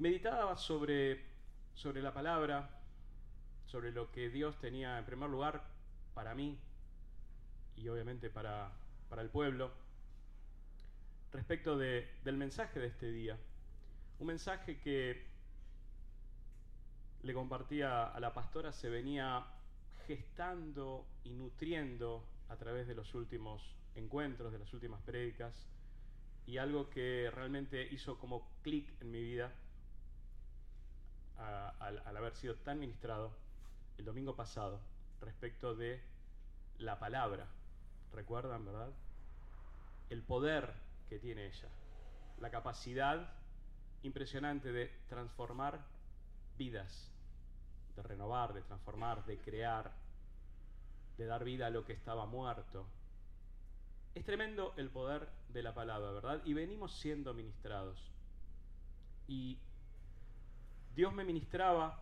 meditaba sobre, sobre la palabra, sobre lo que Dios tenía en primer lugar para mí y obviamente para, para el pueblo, respecto de, del mensaje de este día. Un mensaje que le compartía a la pastora, se venía gestando y nutriendo a través de los últimos encuentros, de las últimas prédicas, y algo que realmente hizo como clic en mi vida al, haber sido tan ministrado el domingo pasado respecto de la palabra. ¿Recuerdan, verdad? El poder que tiene ella, la capacidad impresionante de transformar vidas, de renovar, de transformar, de crear, de dar vida a lo que estaba muerto. Es tremendo el poder de la palabra, ¿verdad? Y venimos siendo ministrados. Y Dios me ministraba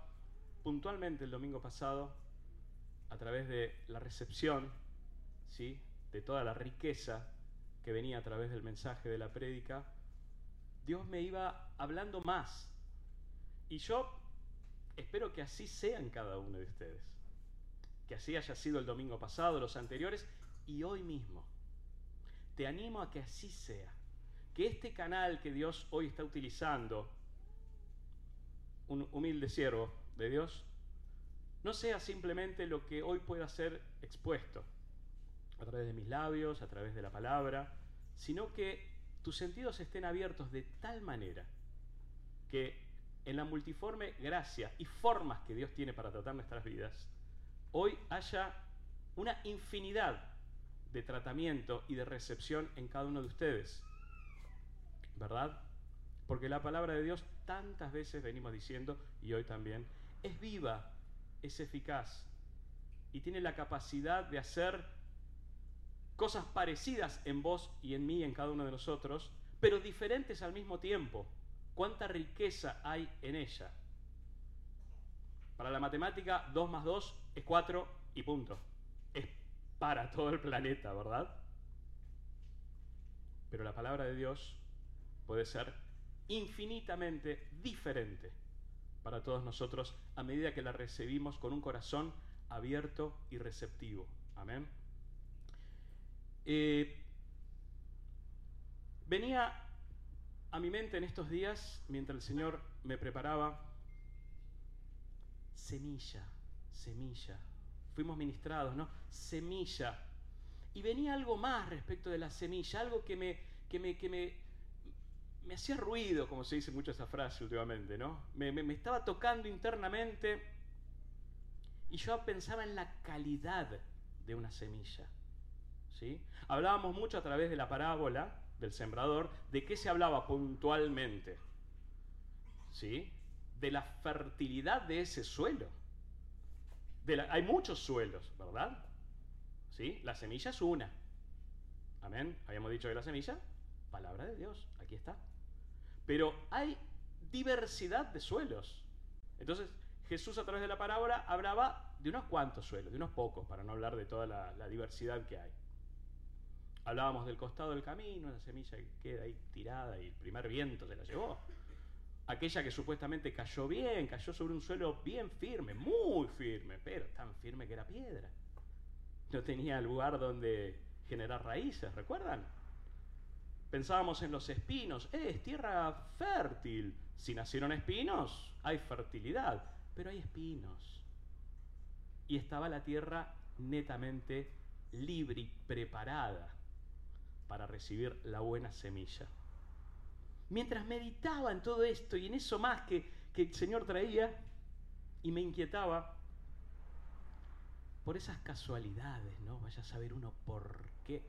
puntualmente el domingo pasado a través de la recepción, ¿sí? de toda la riqueza que venía a través del mensaje de la prédica, Dios me iba hablando más. Y yo espero que así sea en cada uno de ustedes. Que así haya sido el domingo pasado, los anteriores y hoy mismo. Te animo a que así sea. Que este canal que Dios hoy está utilizando, un humilde siervo de Dios, no sea simplemente lo que hoy pueda ser expuesto a través de mis labios, a través de la palabra, sino que tus sentidos estén abiertos de tal manera que en la multiforme gracia y formas que Dios tiene para tratar nuestras vidas, hoy haya una infinidad de tratamiento y de recepción en cada uno de ustedes. ¿Verdad? Porque la palabra de Dios tantas veces venimos diciendo, y hoy también, es viva, es eficaz y tiene la capacidad de hacer cosas parecidas en vos y en mí, en cada uno de nosotros, pero diferentes al mismo tiempo. ¿Cuánta riqueza hay en ella? Para la matemática, 2 más 2 es 4 y punto. Es para todo el planeta, ¿verdad? Pero la palabra de Dios puede ser infinitamente diferente para todos nosotros a medida que la recibimos con un corazón abierto y receptivo. Amén. Eh, venía a mi mente en estos días, mientras el Señor me preparaba, semilla, semilla. Fuimos ministrados, ¿no? Semilla. Y venía algo más respecto de la semilla, algo que me, que me, que me, me hacía ruido, como se dice mucho esa frase últimamente, ¿no? Me, me, estaba tocando internamente y yo pensaba en la calidad de una semilla. ¿sí? Hablábamos mucho a través de la parábola del sembrador, ¿de qué se hablaba puntualmente? ¿Sí? De la fertilidad de ese suelo. hay muchos suelos, ¿verdad? ¿Sí? La semilla es una. Amén. Habíamos dicho que la semilla, palabra de Dios, aquí está. Pero hay diversidad de suelos. Entonces, Jesús a través de la parábola hablaba de unos cuantos suelos, de unos pocos, para no hablar de toda la diversidad que hay. Hablábamos del costado del camino, la semilla que queda ahí tirada y el primer viento se la llevó. Aquella que supuestamente cayó bien, cayó sobre un suelo bien firme, muy firme, pero tan firme que era piedra. No tenía lugar donde generar raíces, ¿recuerdan? Pensábamos en los espinos, eh, es tierra fértil. Si nacieron espinos, hay fertilidad, pero hay espinos. Y estaba la tierra netamente libre y preparada para recibir la buena semilla. Mientras meditaba en todo esto y en eso más que, que el Señor traía y me inquietaba, por esas casualidades, ¿no? Vaya a saber uno por qué.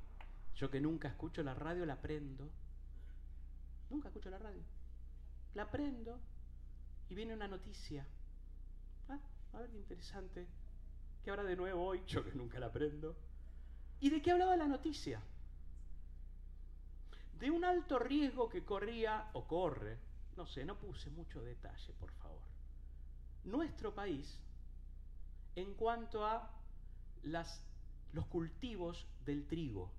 Yo que nunca escucho la radio, la prendo. Nunca escucho la radio. La prendo y viene una noticia. Ah, a ver qué interesante. ¿Qué habrá de nuevo hoy? Yo que nunca la prendo. ¿Y de qué hablaba la noticia? de un alto riesgo que corría o corre, no sé, no puse mucho detalle, por favor, nuestro país en cuanto a los cultivos del trigo.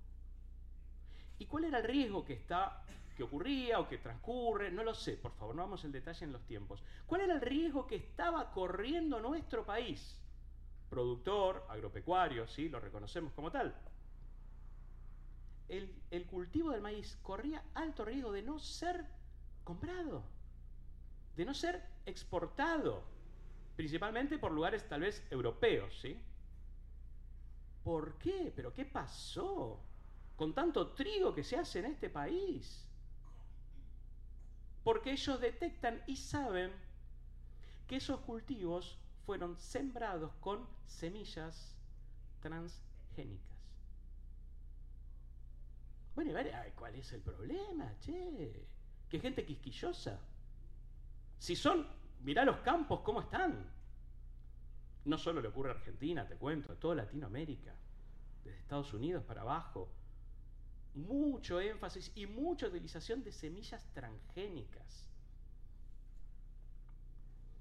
¿Y cuál era el riesgo que está que ocurría o que transcurre, no lo sé, por favor, no vamos el detalle en los tiempos. ¿Cuál era el riesgo que estaba corriendo nuestro país? Productor, agropecuario, sí, lo reconocemos como tal. El, cultivo del maíz corría alto riesgo de no ser comprado, de no ser exportado, principalmente por lugares tal vez europeos, ¿sí? ¿Por qué? ¿Pero qué pasó? Con tanto trigo que se hace en este país. Porque ellos detectan y saben que esos cultivos fueron sembrados con semillas transgénicas. Bueno, y ver, ¿cuál es el problema, che? ¿Qué gente quisquillosa? Si son, mirá los campos, ¿cómo están? No solo le ocurre a Argentina, te cuento, a toda Latinoamérica, desde Estados Unidos para abajo. Mucho énfasis y mucha utilización de semillas transgénicas.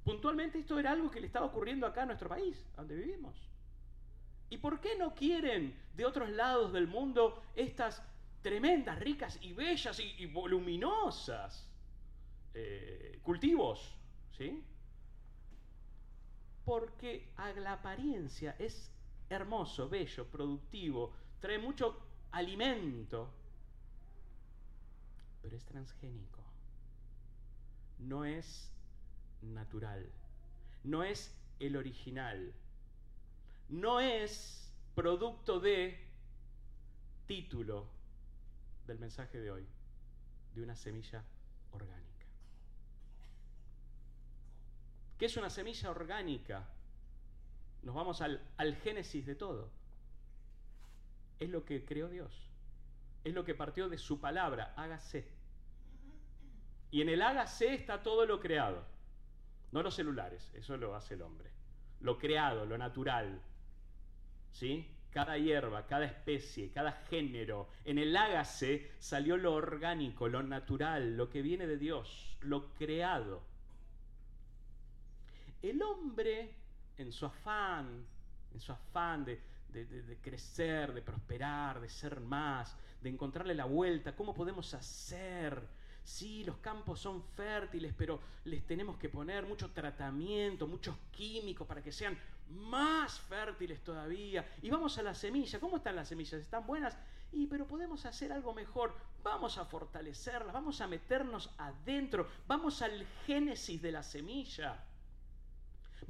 Puntualmente esto era algo que le estaba ocurriendo acá a nuestro país, donde vivimos. ¿Y por qué no quieren de otros lados del mundo estas tremendas, ricas y bellas y, voluminosas eh, cultivos? ¿Sí? porque a la apariencia es hermoso, bello, productivo, trae mucho alimento, pero es transgénico. No es natural. No es el original. No es producto de título del mensaje de hoy, de una semilla orgánica. ¿Qué es una semilla orgánica? Nos vamos al, génesis de todo. Es lo que creó Dios. Es lo que partió de su palabra, hágase. Y en el hágase está todo lo creado. No los celulares, eso lo hace el hombre. Lo creado, lo natural. ¿Sí? Cada hierba, cada especie, cada género. En el hágase salió lo orgánico, lo natural, lo que viene de Dios, lo creado. El hombre, en su afán, en su afán de, crecer, de prosperar, de ser más, de encontrarle la vuelta, ¿cómo podemos hacer? Sí, los campos son fértiles, pero les tenemos que poner mucho tratamiento, muchos químicos para que sean más fértiles todavía. Y vamos a la semilla. ¿Cómo están las semillas? ¿Están buenas? Y pero podemos hacer algo mejor. Vamos a fortalecerlas, vamos a meternos adentro, vamos al génesis de la semilla.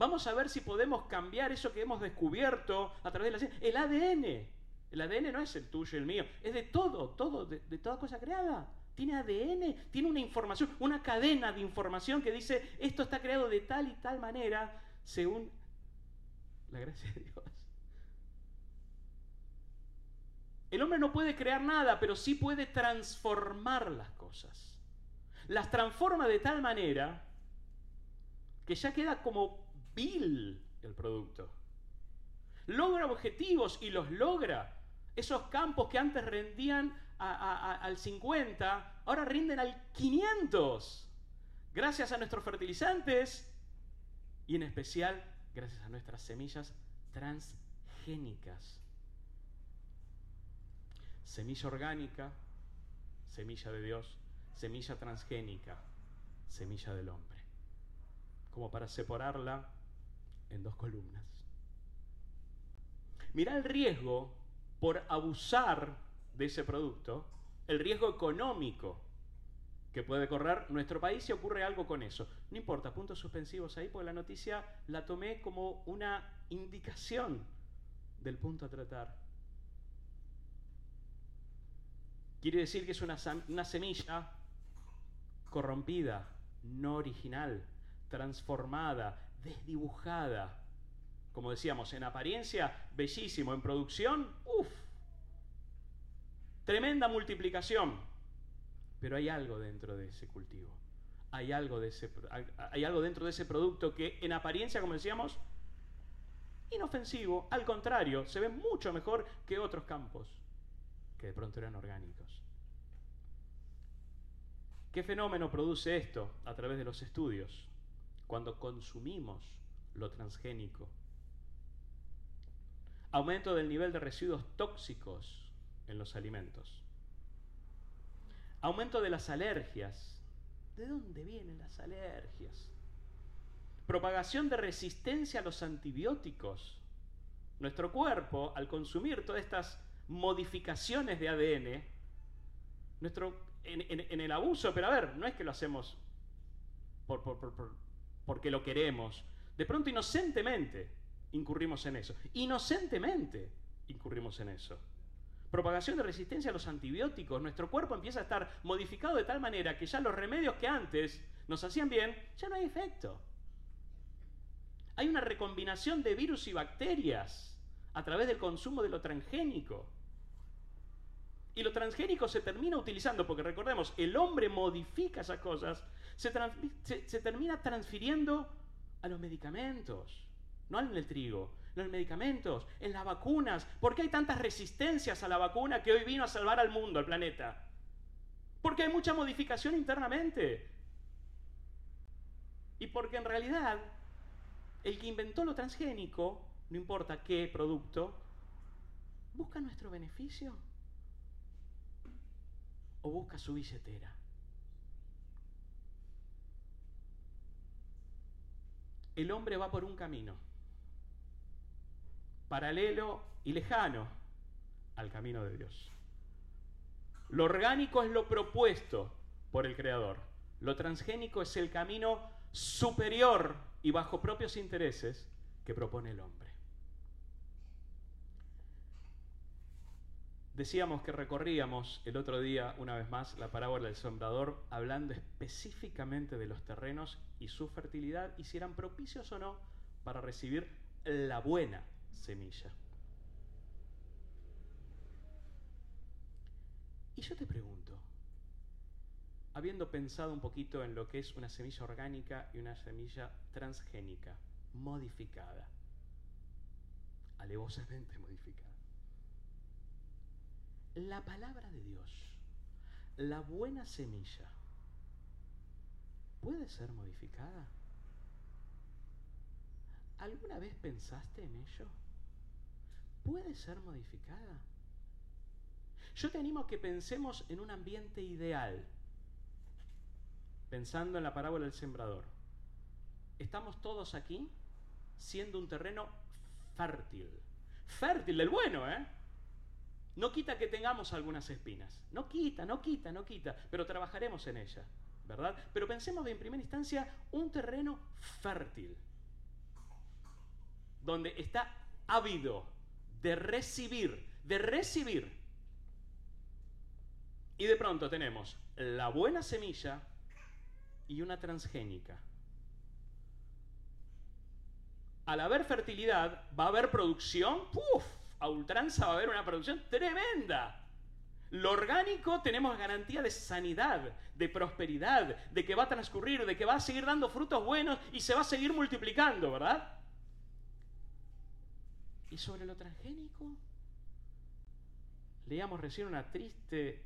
Vamos a ver si podemos cambiar eso que hemos descubierto a través de la ciencia. El ADN. El ADN no es el tuyo y el mío, es de todo, todo, de, toda cosa creada. Tiene ADN, tiene una información, una cadena de información que dice esto está creado de tal y tal manera según la gracia de Dios. El hombre no puede crear nada, pero sí puede transformar las cosas. Las transforma de tal manera que ya queda como el producto. Logra objetivos y los logra. Esos campos que antes rendían al 50, ahora rinden al 500. Gracias a nuestros fertilizantes y en especial gracias a nuestras semillas transgénicas. Semilla orgánica, semilla de Dios, semilla transgénica, semilla del hombre. Como para separarla en dos columnas. Mira el riesgo por abusar de ese producto, el riesgo económico que puede correr nuestro país si ocurre algo con eso. No importa, puntos suspensivos ahí, porque la noticia la tomé como una indicación del punto a tratar. Quiere decir que es una, una semilla corrompida, no original, transformada, desdibujada. Como decíamos, en apariencia, bellísimo, en producción, uff, tremenda multiplicación. Pero hay algo dentro de ese cultivo. Hay algo, de ese, hay algo dentro de ese producto que en apariencia, como decíamos, inofensivo, al contrario, se ve mucho mejor que otros campos que de pronto eran orgánicos. ¿Qué fenómeno produce esto a través de los estudios? Cuando consumimos lo transgénico. Aumento del nivel de residuos tóxicos en los alimentos. Aumento de las alergias. ¿De dónde vienen las alergias? Propagación de resistencia a los antibióticos. Nuestro cuerpo, al consumir todas estas modificaciones de ADN, nuestro, en, el abuso, pero a ver, no es que lo hacemos por, porque lo queremos. De pronto, inocentemente, incurrimos en eso. Inocentemente incurrimos en eso. Propagación de resistencia a los antibióticos. Nuestro cuerpo empieza a estar modificado de tal manera que ya los remedios que antes nos hacían bien, ya no hay efecto. Hay una recombinación de virus y bacterias a través del consumo de lo transgénico. Y lo transgénico se termina utilizando, porque recordemos, el hombre modifica esas cosas, se, se, termina transfiriendo a los medicamentos, no en el trigo, en los medicamentos, en las vacunas. ¿Por qué hay tantas resistencias a la vacuna que hoy vino a salvar al mundo, al planeta? Porque hay mucha modificación internamente. Y porque en realidad el que inventó lo transgénico, no importa qué producto, busca nuestro beneficio o busca su billetera. El hombre va por un camino, paralelo y lejano al camino de Dios. Lo orgánico es lo propuesto por el Creador. Lo transgénico es el camino superior y bajo propios intereses que propone el hombre. Decíamos que recorríamos el otro día, una vez más, la parábola del sembrador, hablando específicamente de los terrenos y su fertilidad y si eran propicios o no para recibir la buena semilla. Y yo te pregunto, habiendo pensado un poquito en lo que es una semilla orgánica y una semilla transgénica, modificada, alevosamente modificada, la palabra de Dios, la buena semilla, puede ser modificada. ¿Alguna vez pensaste en ello? ¿Puede ser modificada? Yo te animo a que pensemos en un ambiente ideal, pensando en la parábola del sembrador. Estamos todos aquí siendo un terreno fértil. Fértil, del bueno, ¿eh? No quita que tengamos algunas espinas. No quita, no quita, no quita. Pero trabajaremos en ella, ¿verdad? Pero pensemos en primera instancia un terreno fértil. Donde está ávido de recibir, de recibir. Y de pronto tenemos la buena semilla y una transgénica. Al haber fertilidad, va a haber producción. ¡Puf! A ultranza va a haber una producción tremenda. Lo orgánico tenemos garantía de sanidad, de prosperidad, de que va a transcurrir, de que va a seguir dando frutos buenos y se va a seguir multiplicando, ¿verdad? ¿Y sobre lo transgénico? Leíamos recién una triste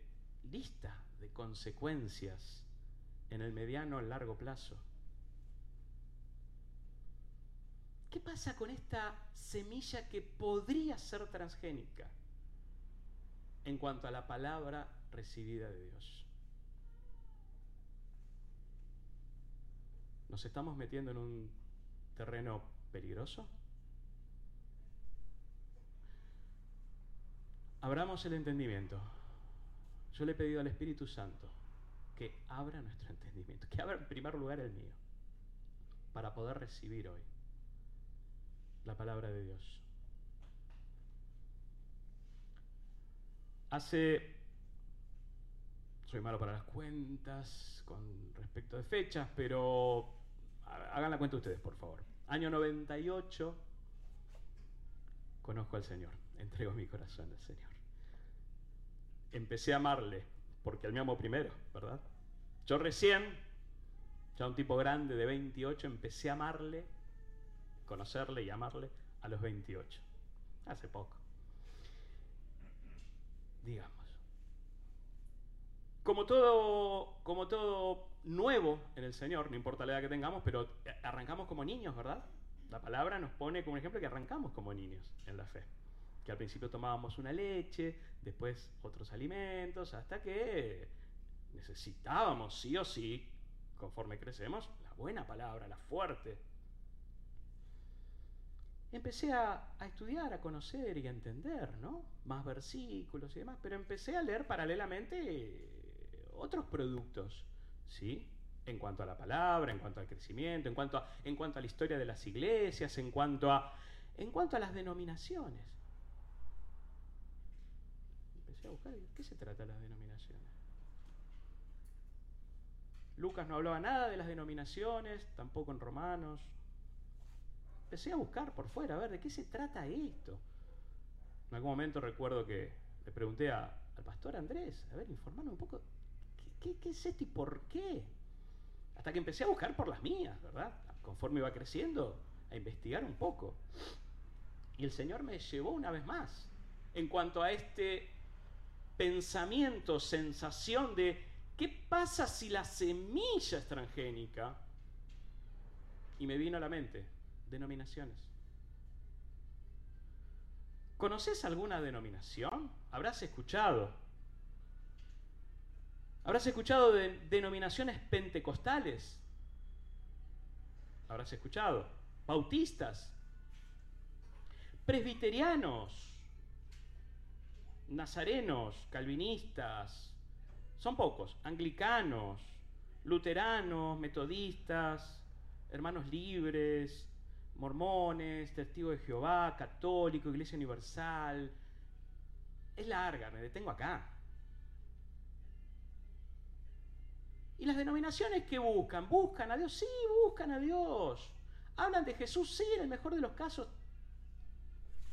lista de consecuencias en el mediano y largo plazo. ¿Qué pasa con esta semilla que podría ser transgénica en cuanto a la palabra recibida de Dios? ¿Nos estamos metiendo en un terreno peligroso? Abramos el entendimiento. Yo le he pedido al Espíritu Santo que abra nuestro entendimiento, que abra en primer lugar el mío, para poder recibir hoy la palabra de Dios. Hace, soy malo para las cuentas con respecto de fechas, pero hagan la cuenta ustedes, por favor. Año 98, conozco al Señor, entrego mi corazón al Señor. Empecé a amarle, porque Él me amó primero, ¿verdad? Yo recién, ya un tipo grande de 28, empecé a amarle conocerle y amarle a los 28. Hace poco. Digamos. Como todo, como todo nuevo en el Señor, no importa la edad que tengamos, pero arrancamos como niños, ¿verdad? La palabra nos pone como un ejemplo que arrancamos como niños en la fe. Que al principio tomábamos una leche, después otros alimentos, hasta que Necesitábamos sí o sí, conforme crecemos, la buena palabra, la fuerte. Empecé a, estudiar, a conocer y a entender, ¿no? Más versículos y demás, pero empecé a leer paralelamente otros productos, ¿sí? En cuanto a la palabra, en cuanto al crecimiento, en cuanto a, en cuanto a la historia de las iglesias, en cuanto a, en cuanto a las denominaciones. Empecé a buscar, ¿de qué se trata las denominaciones? Lucas no hablaba nada de las denominaciones, tampoco en Romanos. Empecé a buscar por fuera, a ver de qué se trata esto. En algún momento recuerdo que le pregunté al pastor Andrés, a ver, informarme un poco, ¿qué, ¿qué, es esto y por qué? Hasta que empecé a buscar por las mías, ¿verdad? Conforme iba creciendo, a investigar un poco. Y el Señor me llevó una vez más en cuanto a este pensamiento, sensación de ¿qué pasa si la semilla es transgénica? Y me vino a la mente, denominaciones. ¿Conoces alguna denominación? ¿Habrás escuchado? ¿Habrás escuchado de denominaciones pentecostales? ¿Habrás escuchado? Bautistas, presbiterianos, nazarenos, calvinistas, son pocos, anglicanos, luteranos, metodistas, hermanos libres, mormones, testigos de Jehová, católico, iglesia universal. Es larga, me detengo acá. ¿Y las denominaciones que buscan? ¿Buscan a Dios? Sí, buscan a Dios. ¿Hablan de Jesús? Sí, en el mejor de los casos.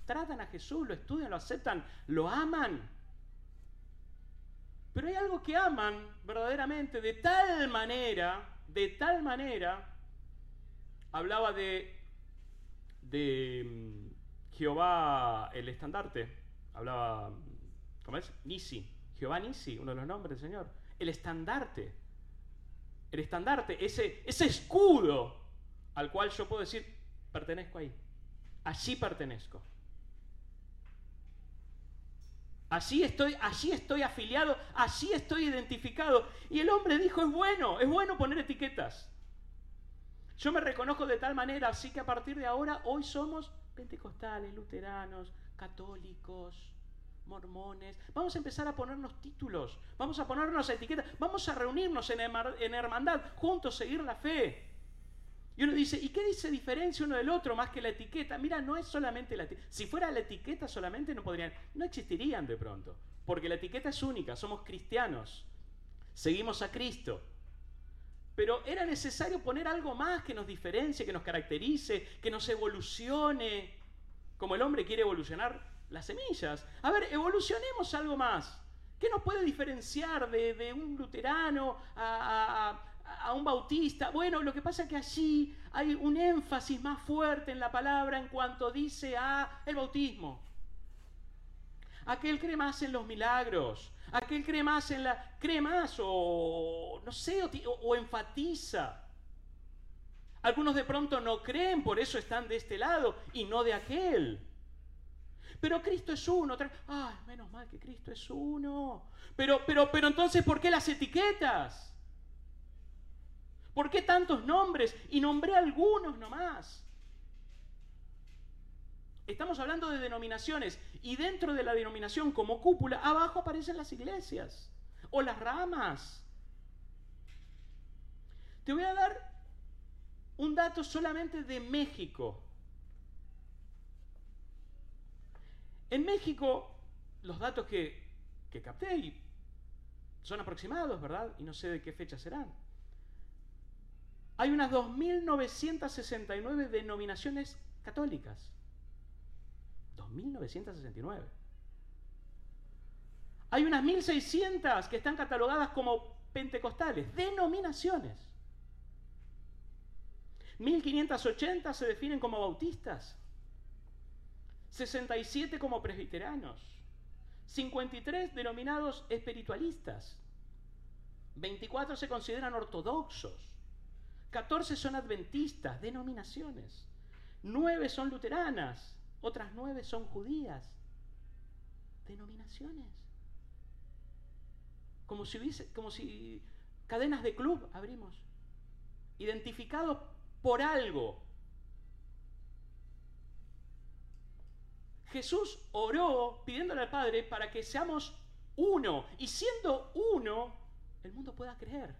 Tratan a Jesús, lo estudian, lo aceptan, lo aman. Pero hay algo que aman verdaderamente de tal manera, de tal manera, hablaba de, de mm, Jehová el estandarte, hablaba, ¿cómo es? Nisi, Jehová Nisi, uno de los nombres del Señor, el estandarte, el estandarte, ese, ese escudo al cual yo puedo decir, pertenezco ahí, allí pertenezco. Allí estoy, allí estoy afiliado, allí estoy identificado. Y el hombre dijo, es bueno, es bueno poner etiquetas. Yo me reconozco de tal manera, así que a partir de ahora, hoy somos pentecostales, luteranos, católicos, mormones. Vamos a empezar a ponernos títulos, vamos a ponernos etiquetas, vamos a reunirnos en, hermandad, juntos, seguir la fe. Y uno dice, ¿y qué dice diferencia uno del otro más que la etiqueta? Mira, no es solamente la etiqueta. Si fuera la etiqueta solamente no podrían, no existirían de pronto. Porque la etiqueta es única, somos cristianos. Seguimos a Cristo. Pero era necesario poner algo más que nos diferencie, que nos caracterice, que nos evolucione. Como el hombre quiere evolucionar las semillas. A ver, evolucionemos algo más. ¿Qué nos puede diferenciar de, un luterano a a un bautista. Bueno, lo que pasa es que allí hay un énfasis más fuerte en la palabra en cuanto dice a el bautismo. Aquel cree más en los milagros, aquel cree más en la cree más o no sé o, enfatiza. Algunos de pronto no creen, por eso están de este lado y no de aquel. Pero Cristo es uno. Ay, menos mal que Cristo es uno. Pero, pero, pero entonces, ¿por qué las etiquetas? ¿Por qué tantos nombres? Y nombré algunos nomás. Estamos hablando de denominaciones y dentro de la denominación como cúpula, abajo aparecen las iglesias o las ramas. Te voy a dar un dato solamente de México. En México, los datos que, que capté son aproximados, ¿verdad? Y no sé de qué fecha serán hay unas 2.969 denominaciones católicas. 2.969. Hay unas 1.600 que están catalogadas como pentecostales, denominaciones. 1.580 se definen como bautistas. 67 como presbiteranos. 53 denominados espiritualistas. 24 se consideran ortodoxos. 14 son adventistas, denominaciones. 9 son luteranas, otras 9 son judías, denominaciones. como si hubiese, como si cadenas de club abrimos, identificados por algo. Jesús oró pidiéndole al Padre para que seamos uno y siendo uno, el mundo pueda creer.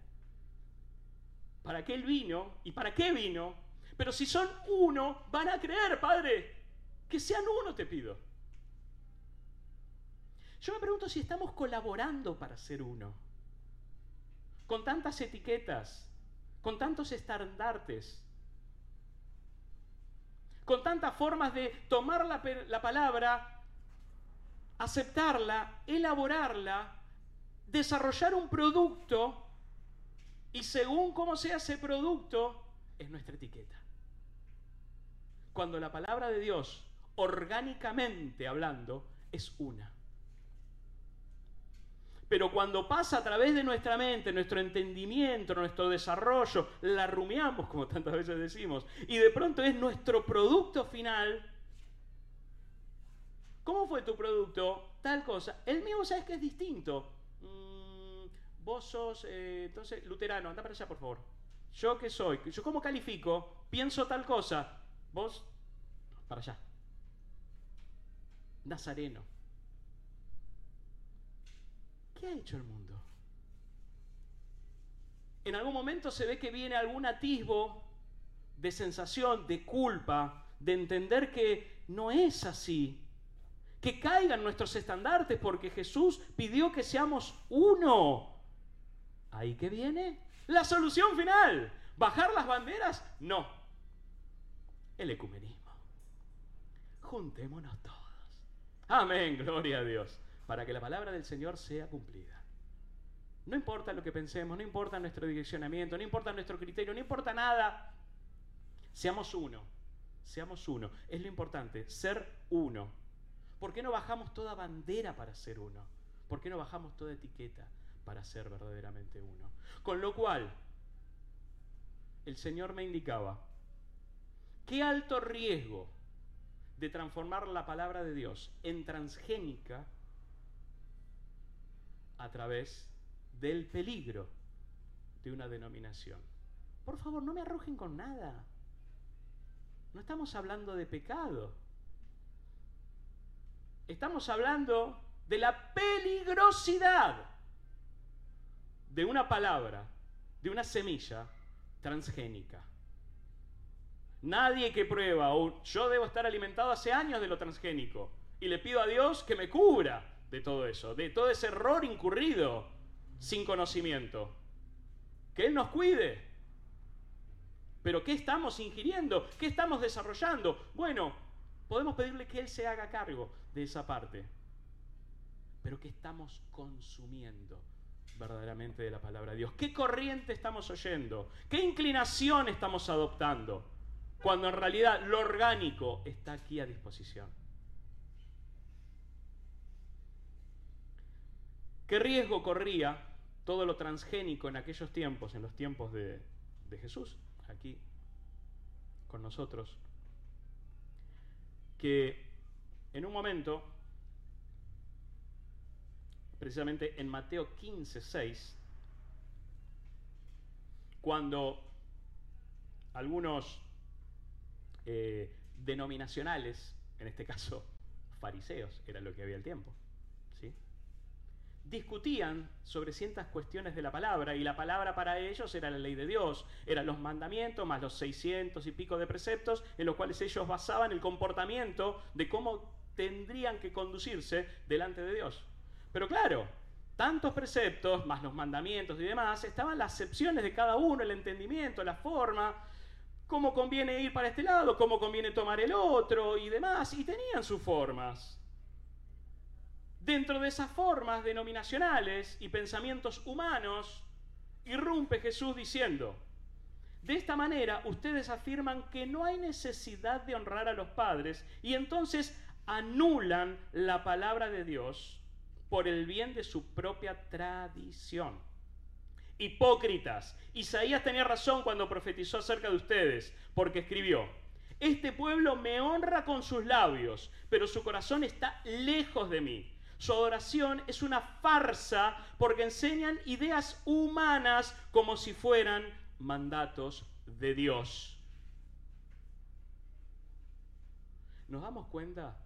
¿Para qué Él vino y para qué vino? Pero si son uno, van a creer, Padre. Que sean uno, te pido. Yo me pregunto si estamos colaborando para ser uno. Con tantas etiquetas, con tantos estandartes, con tantas formas de tomar la, la palabra, aceptarla, elaborarla, desarrollar un producto y según cómo sea ese producto, es nuestra etiqueta. Cuando la palabra de Dios, orgánicamente hablando, es una. Pero cuando pasa a través de nuestra mente, nuestro entendimiento, nuestro desarrollo, la rumiamos, como tantas veces decimos, y de pronto es nuestro producto final. ¿Cómo fue tu producto? Tal cosa. El mío, ¿sabes que es distinto? Mm, vos sos, eh, entonces, luterano, anda para allá, por favor. ¿Yo qué soy? ¿Yo cómo califico? Pienso tal cosa. Vos, para allá. Nazareno. ¿Qué ha hecho el mundo? En algún momento se ve que viene algún atisbo de sensación, de culpa, de entender que no es así. Que caigan nuestros estandartes porque Jesús pidió que seamos uno. ¿Ahí que viene? La solución final. ¿Bajar las banderas? No. El ecumenismo. Juntémonos todos. Amén, gloria a Dios para que la palabra del Señor sea cumplida. No importa lo que pensemos, no importa nuestro direccionamiento, no importa nuestro criterio, no importa nada. Seamos uno, seamos uno. Es lo importante, ser uno. ¿Por qué no bajamos toda bandera para ser uno? ¿Por qué no bajamos toda etiqueta para ser verdaderamente uno? Con lo cual, el Señor me indicaba, qué alto riesgo de transformar la palabra de Dios en transgénica a través del peligro de una denominación. Por favor, no me arrojen con nada. No estamos hablando de pecado. Estamos hablando de la peligrosidad de una palabra, de una semilla transgénica. Nadie que prueba, o yo debo estar alimentado hace años de lo transgénico, y le pido a Dios que me cubra de todo eso, de todo ese error incurrido sin conocimiento. Que Él nos cuide. Pero ¿qué estamos ingiriendo? ¿Qué estamos desarrollando? Bueno, podemos pedirle que Él se haga cargo de esa parte. Pero ¿qué estamos consumiendo verdaderamente de la palabra de Dios? ¿Qué corriente estamos oyendo? ¿Qué inclinación estamos adoptando? Cuando en realidad lo orgánico está aquí a disposición. ¿Qué riesgo corría todo lo transgénico en aquellos tiempos, en los tiempos de, Jesús, aquí con nosotros? Que en un momento, precisamente en Mateo 15, 6, cuando algunos eh, denominacionales, en este caso fariseos, era lo que había el tiempo, discutían sobre ciertas cuestiones de la palabra y la palabra para ellos era la ley de Dios, eran los mandamientos más los 600 y pico de preceptos en los cuales ellos basaban el comportamiento de cómo tendrían que conducirse delante de Dios. Pero claro, tantos preceptos más los mandamientos y demás, estaban las excepciones de cada uno, el entendimiento, la forma, cómo conviene ir para este lado, cómo conviene tomar el otro y demás, y tenían sus formas. Dentro de esas formas denominacionales y pensamientos humanos, irrumpe Jesús diciendo, de esta manera ustedes afirman que no hay necesidad de honrar a los padres y entonces anulan la palabra de Dios por el bien de su propia tradición. Hipócritas, Isaías tenía razón cuando profetizó acerca de ustedes, porque escribió, este pueblo me honra con sus labios, pero su corazón está lejos de mí. Su adoración es una farsa porque enseñan ideas humanas como si fueran mandatos de Dios. ¿Nos damos cuenta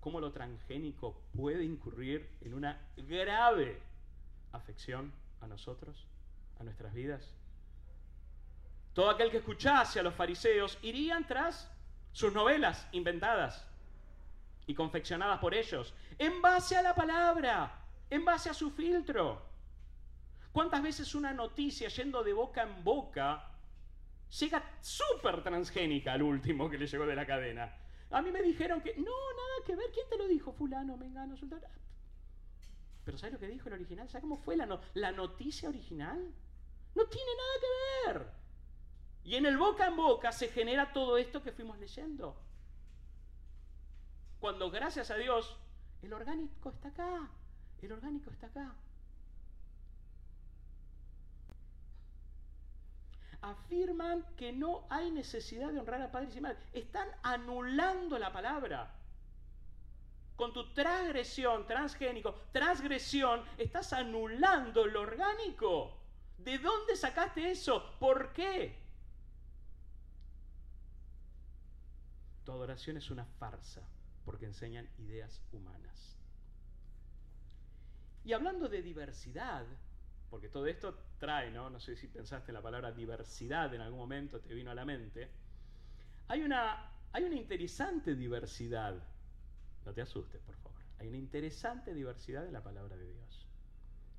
cómo lo transgénico puede incurrir en una grave afección a nosotros, a nuestras vidas? Todo aquel que escuchase a los fariseos irían tras sus novelas inventadas y confeccionadas por ellos, en base a la palabra, en base a su filtro. ¿Cuántas veces una noticia yendo de boca en boca llega súper transgénica al último que le llegó de la cadena? A mí me dijeron que, no, nada que ver, ¿quién te lo dijo? Fulano, mengano, sultano. Pero ¿sabes lo que dijo el original? ¿Sabes cómo fue la, la noticia original? No tiene nada que ver. Y en el boca en boca se genera todo esto que fuimos leyendo. Cuando gracias a Dios el orgánico está acá, el orgánico está acá. Afirman que no hay necesidad de honrar a padres y madres. Están anulando la palabra. Con tu transgresión, transgénico, transgresión, estás anulando lo orgánico. ¿De dónde sacaste eso? ¿Por qué? Tu adoración es una farsa porque enseñan ideas humanas. Y hablando de diversidad, porque todo esto trae, ¿no? Sé si pensaste en la palabra diversidad en algún momento, te vino a la mente. Hay una, hay una interesante diversidad. No te asustes, por favor. Hay una interesante diversidad en la palabra de Dios.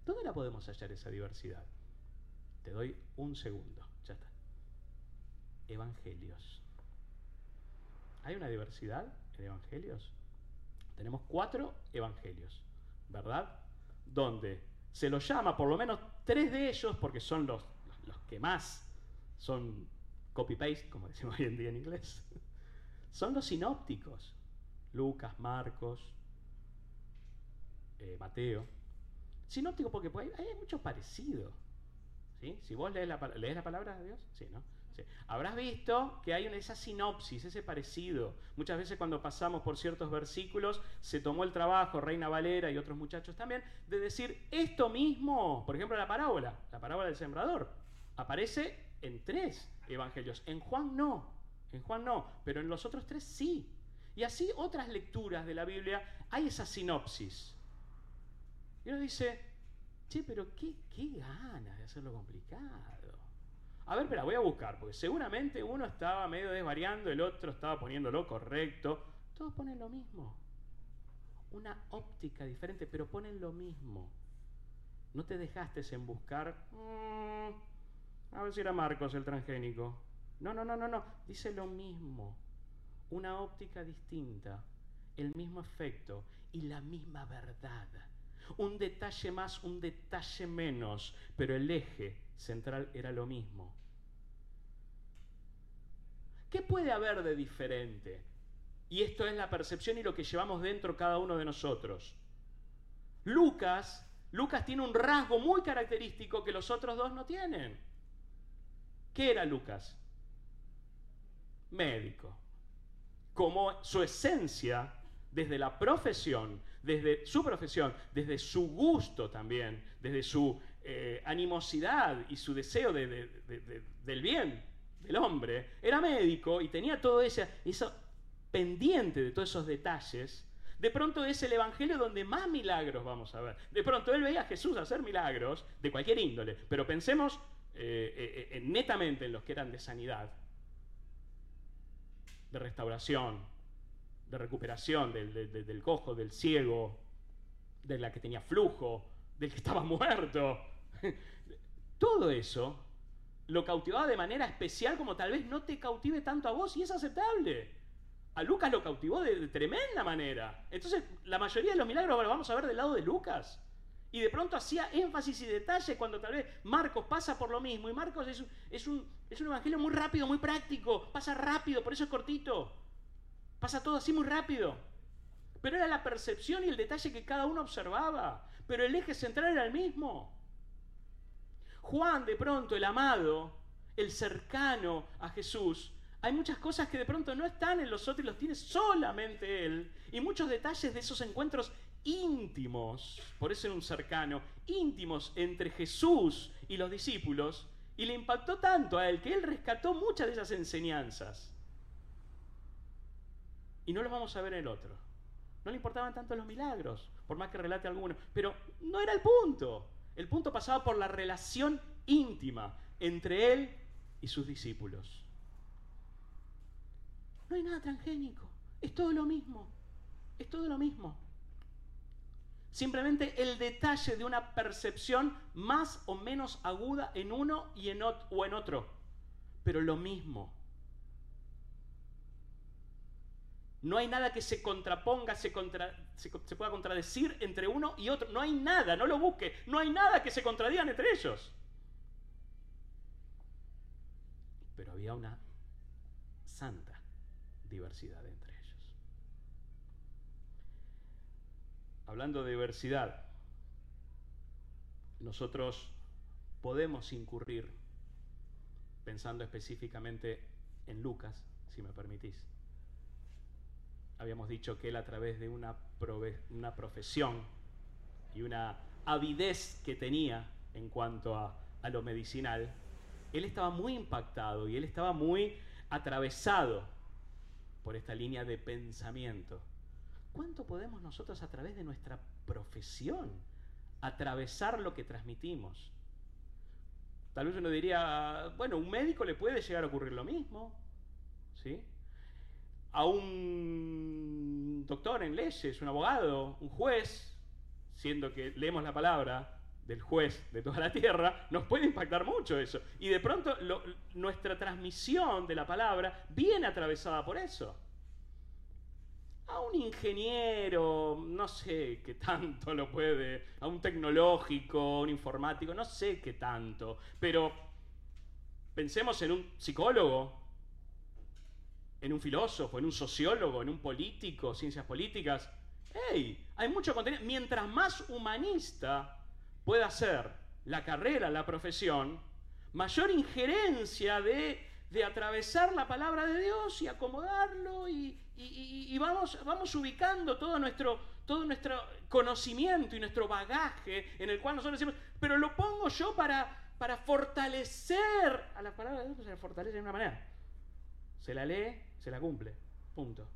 ¿Dónde la podemos hallar esa diversidad? Te doy un segundo. Ya está. Evangelios. ¿Hay una diversidad en evangelios? Tenemos cuatro evangelios, ¿verdad? Donde se los llama, por lo menos tres de ellos, porque son los, los que más son copy-paste, como decimos hoy en día en inglés, son los sinópticos. Lucas, Marcos, eh, Mateo. Sinóptico porque hay, hay mucho parecido. Si vos lees la, palabra de Dios, sí, ¿no? Habrás visto que hay esa sinopsis, ese parecido. Muchas veces cuando pasamos por ciertos versículos se tomó el trabajo, Reina Valera y otros muchachos también, de decir esto mismo, por ejemplo la parábola, la parábola del sembrador, aparece en tres evangelios, en Juan no, en Juan no, pero en los otros tres sí. Y así otras lecturas de la Biblia hay esa sinopsis. Y uno dice, che, pero qué, qué ganas de hacerlo complicado. A ver, espera, voy a buscar, porque seguramente uno estaba medio desvariando, el otro estaba poniéndolo correcto. Todos ponen lo mismo. Una óptica diferente, pero ponen lo mismo. No te dejaste en buscar. Mm, a ver si era Marcos el transgénico. No, no, no, no, no. Dice lo mismo. Una óptica distinta. El mismo efecto y la misma verdad. Un detalle más, un detalle menos, pero el eje central era lo mismo. ¿Qué puede haber de diferente? Y esto es la percepción y lo que llevamos dentro cada uno de nosotros. Lucas, Lucas tiene un rasgo muy característico que los otros dos no tienen. ¿Qué era Lucas? Médico. Como su esencia, desde la profesión, desde su profesión, desde su gusto también, desde su eh, animosidad y su deseo del bien, del hombre, era médico y tenía todo ese, eso pendiente de todos esos detalles, de pronto es el evangelio donde más milagros vamos a ver. De pronto él veía a Jesús hacer milagros de cualquier índole, pero pensemos eh, eh, netamente en los que eran de sanidad, de restauración, de recuperación del, del cojo, del ciego, de la que tenía flujo, del que estaba muerto. Todo eso lo cautivaba de manera especial como tal vez no te cautive tanto a vos y es aceptable. A Lucas lo cautivó de, tremenda manera. Entonces, la mayoría de los milagros lo vamos a ver del lado de Lucas. Y de pronto hacía énfasis y detalle cuando tal vez Marcos pasa por lo mismo. Y Marcos es un, es un, es un evangelio muy rápido, muy práctico. Pasa rápido, por eso es cortito. Pasa todo así muy rápido. Pero era la percepción y el detalle que cada uno observaba. Pero el eje central era el mismo. Juan, de pronto, el amado, el cercano a Jesús, hay muchas cosas que de pronto no están en los otros y los tiene solamente Él. Y muchos detalles de esos encuentros íntimos, por eso era un cercano, íntimos entre Jesús y los discípulos, y le impactó tanto a él que él rescató muchas de esas enseñanzas. Y no los vamos a ver en el otro. No le importaban tanto los milagros, por más que relate alguno, pero no era el punto. El punto pasaba por la relación íntima entre él y sus discípulos. No hay nada transgénico, es todo lo mismo, es todo lo mismo. Simplemente el detalle de una percepción más o menos aguda en uno y en otro, o en otro, pero lo mismo. No hay nada que se contraponga, se, pueda contradecir entre uno y otro. No hay nada, no lo busque. No hay nada que se contradigan entre ellos. Pero había una santa diversidad entre ellos. Hablando de diversidad, nosotros podemos incurrir, pensando específicamente en Lucas, si me permitís, habíamos dicho que él a través de una, una profesión y una avidez que tenía en cuanto a, a lo medicinal, él estaba muy impactado y él estaba muy atravesado por esta línea de pensamiento. ¿Cuánto podemos nosotros a través de nuestra profesión atravesar lo que transmitimos? Tal vez uno diría, bueno, un médico le puede llegar a ocurrir lo mismo, ¿sí? A un doctor en leyes, un abogado, un juez, siendo que leemos la palabra del juez de toda la tierra, nos puede impactar mucho eso. Y de pronto nuestra transmisión de la palabra viene atravesada por eso. A un ingeniero, no sé qué tanto lo puede, a un tecnológico, un informático, no sé qué tanto, pero pensemos en un psicólogo, en un filósofo, en un sociólogo, en un político, ciencias políticas. ¡Hey! Hay mucho contenido. Mientras más humanista pueda ser la carrera, la profesión, mayor injerencia de, atravesar la palabra de Dios y acomodarlo y, vamos, vamos ubicando todo nuestro, todo nuestro conocimiento y nuestro bagaje en el cual nosotros decimos, pero lo pongo yo para, para fortalecer a la palabra de Dios, se fortalece de una manera. Se la lee, se la cumple. Punto.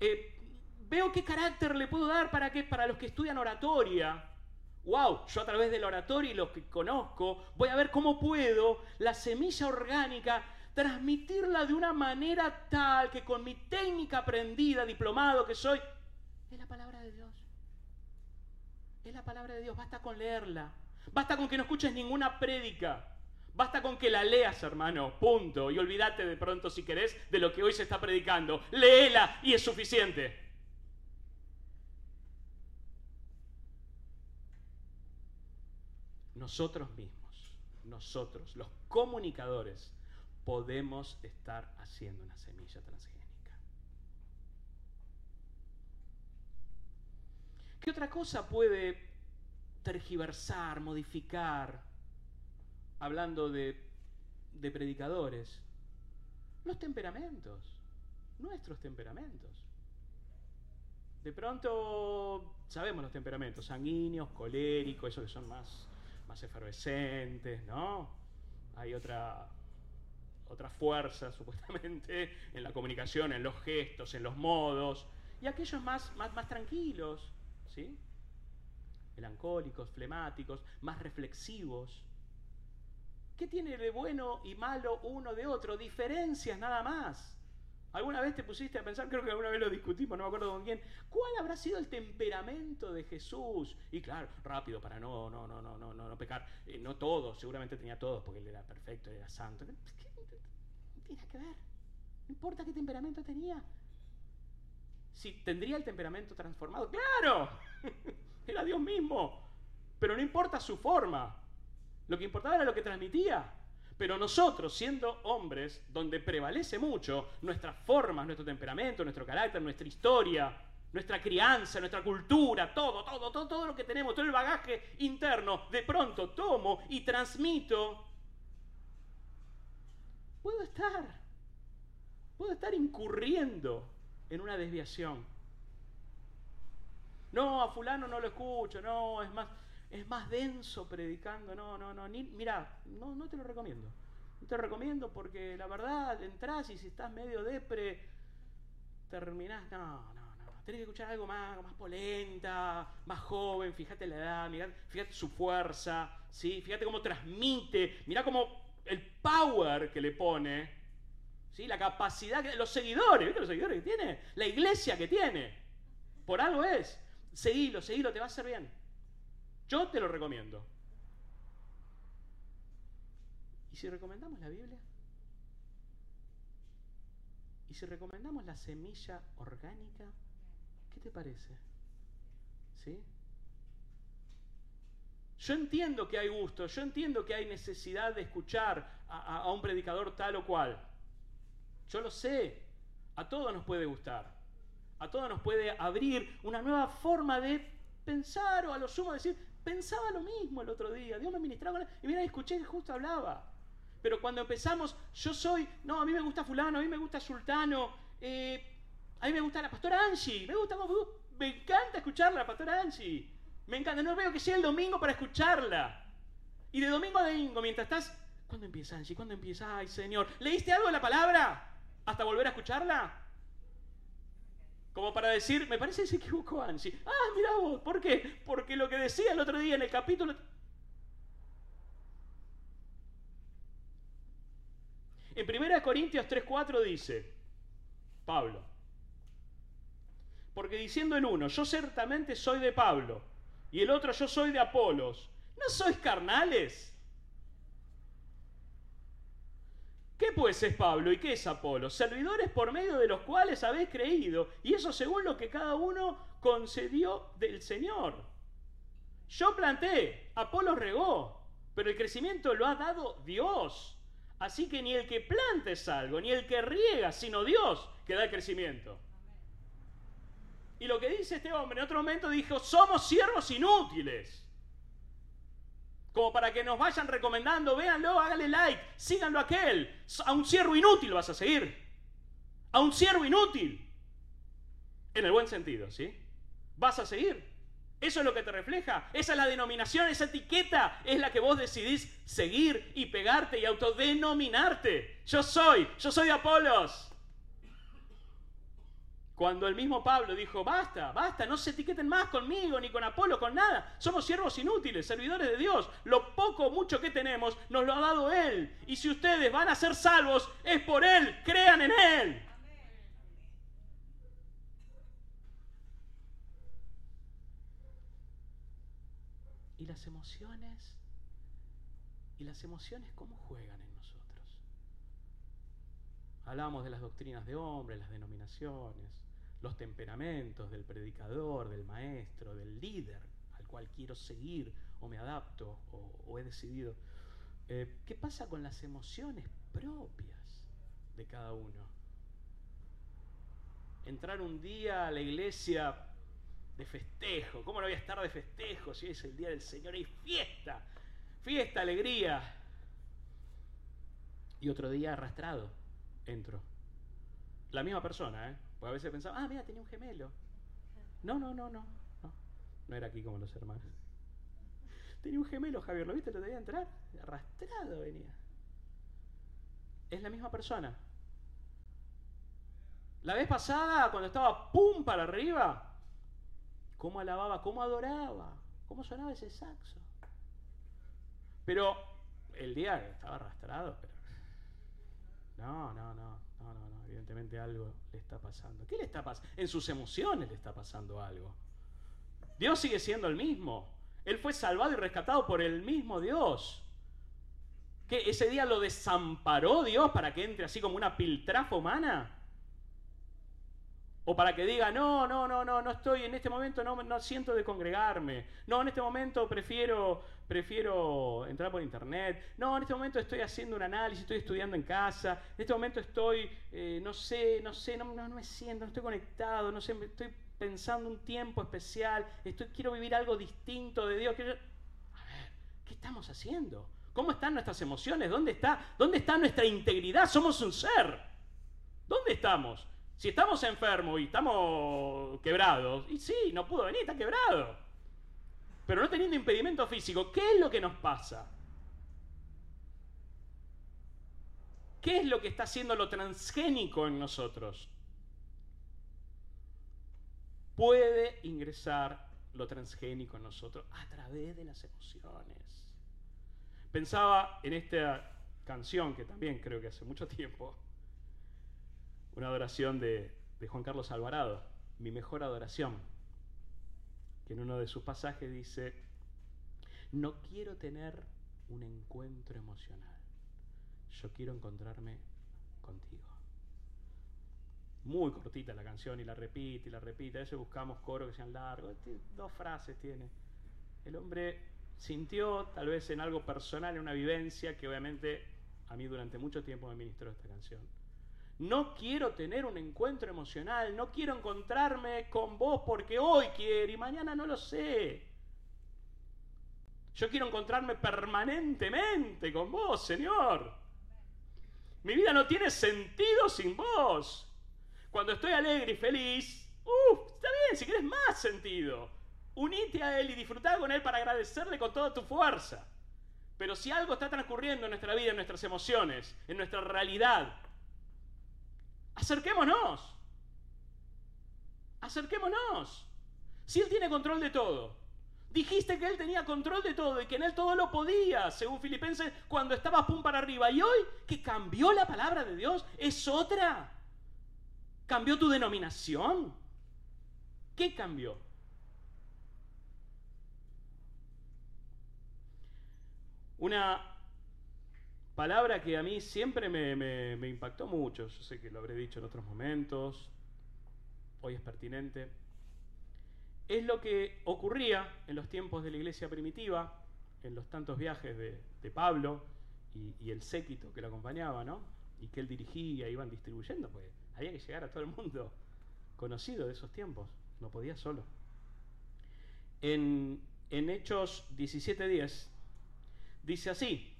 Eh, veo qué carácter le puedo dar para, qué, para los que estudian oratoria. Wow, yo a través de la oratoria y los que conozco, voy a ver cómo puedo la semilla orgánica transmitirla de una manera tal que con mi técnica aprendida, diplomado que soy, es la palabra de Dios. Es la palabra de Dios, basta con leerla. Basta con que no escuches ninguna prédica. Basta con que la leas, hermano, punto. Y olvídate de pronto, si querés, de lo que hoy se está predicando. Léela y es suficiente. Nosotros mismos, nosotros, los comunicadores, podemos estar haciendo una semilla transgénica. ¿Qué otra cosa puede tergiversar, modificar, hablando de, predicadores, los temperamentos, nuestros temperamentos. De pronto sabemos los temperamentos, sanguíneos, coléricos, esos que son más, más efervescentes, ¿no? Hay otra, otra fuerza, supuestamente, en la comunicación, en los gestos, en los modos, y aquellos más, más, más tranquilos, ¿sí? Melancólicos, flemáticos, más reflexivos. ¿Qué tiene de bueno y malo uno de otro? Diferencias nada más. ¿Alguna vez te pusiste a pensar, creo que alguna vez lo discutimos, no me acuerdo con quién, cuál habrá sido el temperamento de Jesús? Y claro, rápido para no, no, no, no, no, no, pecar. Eh, no todos, seguramente tenía todos, porque él era perfecto, era santo. ¿Qué, tiene que ver? No importa qué temperamento tenía. Si tendría el temperamento transformado, claro, era Dios mismo. Pero no importa su forma. Lo que importaba era lo que transmitía. Pero nosotros, siendo hombres, donde prevalece mucho nuestras formas, nuestro temperamento, nuestro carácter, nuestra historia, nuestra crianza, nuestra cultura, todo, todo, todo, todo lo que tenemos, todo el bagaje interno, de pronto tomo y transmito. Puedo estar, puedo estar incurriendo en una desviación. No, a fulano no lo escucho, no, es más, es más denso predicando, no, no, no, ni, mira, no, no te lo recomiendo. No te lo recomiendo porque la verdad, entras y si estás medio depre, terminás, no, no, no, tenés que escuchar algo más, más polenta, más joven, fíjate la edad, fíjate su fuerza, ¿sí? fíjate cómo transmite, mira cómo el power que le pone, ¿sí? la capacidad, que, los seguidores, ¿viste los seguidores que tiene? La iglesia que tiene, por algo es. Seguilo, seguilo, te va a hacer bien. Yo te lo recomiendo. ¿Y si recomendamos la Biblia? ¿Y si recomendamos la semilla orgánica? ¿Qué te parece? ¿Sí? Yo entiendo que hay gusto, yo entiendo que hay necesidad de escuchar a, a, un predicador tal o cual. Yo lo sé, a todos nos puede gustar, a todos nos puede abrir una nueva forma de pensar o a lo sumo decir, pensaba lo mismo el otro día, Dios me ministraba y mira, escuché que justo hablaba. Pero cuando empezamos, yo soy, no, a mí me gusta fulano, a mí me gusta sultano, eh, a mí me gusta la pastora Angie, me gusta, me encanta escucharla, la pastora Angie. Me encanta, no veo que sea el domingo para escucharla. Y de domingo a domingo, mientras estás, ¿cuándo empieza Angie? ¿Cuándo empieza? Ay, Señor, ¿leíste algo de la palabra? ¿Hasta volver a escucharla? Como para decir, me parece que se equivocó Angie. Ah, mira vos, ¿por qué? Porque lo que decía el otro día en el capítulo En 1 Corintios 3:4 dice, Pablo, porque diciendo el uno, yo ciertamente soy de Pablo, y el otro, yo soy de Apolos, ¿no sois carnales? ¿Qué pues es Pablo y qué es Apolo? Servidores por medio de los cuales habéis creído, y eso según lo que cada uno concedió del Señor. Yo planté, Apolo regó, pero el crecimiento lo ha dado Dios. Así que ni el que planta es algo, ni el que riega, sino Dios que da el crecimiento. Y lo que dice este hombre en otro momento dijo, somos siervos inútiles. Como para que nos vayan recomendando, véanlo, háganle like, síganlo a aquel. A un siervo inútil vas a seguir. A un siervo inútil. En el buen sentido, ¿sí? Vas a seguir. Eso es lo que te refleja. Esa es la denominación, esa etiqueta es la que vos decidís seguir y pegarte y autodenominarte. Yo soy, yo soy de Apolos. Cuando el mismo Pablo dijo, basta, basta, no se etiqueten más conmigo, ni con Apolo, con nada. Somos siervos inútiles, servidores de Dios. Lo poco o mucho que tenemos nos lo ha dado Él. Y si ustedes van a ser salvos, es por Él. Crean en Él. ¿Y las emociones? ¿Y las emociones cómo juegan en nosotros? Hablamos de las doctrinas de hombres, las denominaciones, los temperamentos del predicador, del maestro, del líder al cual quiero seguir o me adapto o, he decidido. Eh, ¿Qué pasa con las emociones propias de cada uno? Entrar un día a la iglesia de festejo. ¿Cómo no voy a estar de festejo si es el día del Señor? Hay fiesta, fiesta, alegría. Y otro día arrastrado, entro. La misma persona, ¿eh? Porque a veces pensaba, ah, mira, tenía un gemelo. No, no, no, no. No, no era aquí como los hermanos. Tenía un gemelo, Javier, ¿lo viste? Lo debía entrar. Arrastrado venía. Es la misma persona. La vez pasada, cuando estaba pum para arriba, cómo alababa, cómo adoraba, cómo sonaba ese saxo. Pero el día estaba arrastrado, pero... No, no, no, no, no, no, evidentemente algo le está pasando. ¿Qué le está pasando? En sus emociones le está pasando algo. Dios sigue siendo el mismo. Él fue salvado y rescatado por el mismo Dios. ¿Qué? ¿Ese día lo desamparó Dios para que entre así como una piltrafa humana? O para que diga, no, no, no, no, no estoy, en este momento no, no siento de congregarme. No, en este momento prefiero, prefiero entrar por internet. No, en este momento estoy haciendo un análisis, estoy estudiando en casa. En este momento estoy, eh, no sé, no sé, no, no, me siento, no estoy conectado, no sé, estoy pensando un tiempo especial. Estoy, quiero vivir algo distinto de Dios. A ver, ¿qué estamos haciendo? ¿Cómo están nuestras emociones? ¿Dónde está, ¿Dónde está nuestra integridad? Somos un ser. ¿Dónde estamos? Si estamos enfermos y estamos quebrados, y sí, no pudo venir, está quebrado. Pero no teniendo impedimento físico, ¿qué es lo que nos pasa? ¿Qué es lo que está haciendo lo transgénico en nosotros? Puede ingresar lo transgénico en nosotros a través de las emociones. Pensaba en esta canción, que también creo que hace mucho tiempo, una adoración de, Juan Carlos Alvarado, Mi mejor adoración, que en uno de sus pasajes dice, no quiero tener un encuentro emocional, yo quiero encontrarme contigo. Muy cortita la canción y la repite y la repite. A veces buscamos coros que sean largos. Dos frases tiene. El hombre sintió tal vez en algo personal, en una vivencia que obviamente a mí durante mucho tiempo me ministró esta canción. No quiero tener un encuentro emocional, no quiero encontrarme con vos porque hoy quiero y mañana no lo sé. Yo quiero encontrarme permanentemente con vos, Señor. Mi vida no tiene sentido sin vos. Cuando estoy alegre y feliz, uh, está bien, si quieres más sentido. Unite a Él y disfrutar con Él para agradecerle con toda tu fuerza. Pero si algo está transcurriendo en nuestra vida, en nuestras emociones, en nuestra realidad, acerquémonos. Acerquémonos. Si Él tiene control de todo, Dijiste que Él tenía control de todo y que en Él todo lo podía, según Filipenses, cuando estaba pum para arriba. Y hoy que cambió la palabra de Dios, es otra. ¿Cambió tu denominación? ¿Qué cambió? Una palabra que a mí siempre me, impactó mucho, yo sé que lo habré dicho en otros momentos, hoy es pertinente es lo que ocurría en los tiempos de la iglesia primitiva, en los tantos viajes de, Pablo y, el séquito que lo acompañaba, ¿no? Y que él dirigía, iban distribuyendo, pues había que llegar a todo el mundo conocido de esos tiempos, no podía solo. En, en Hechos 17:10 dice así,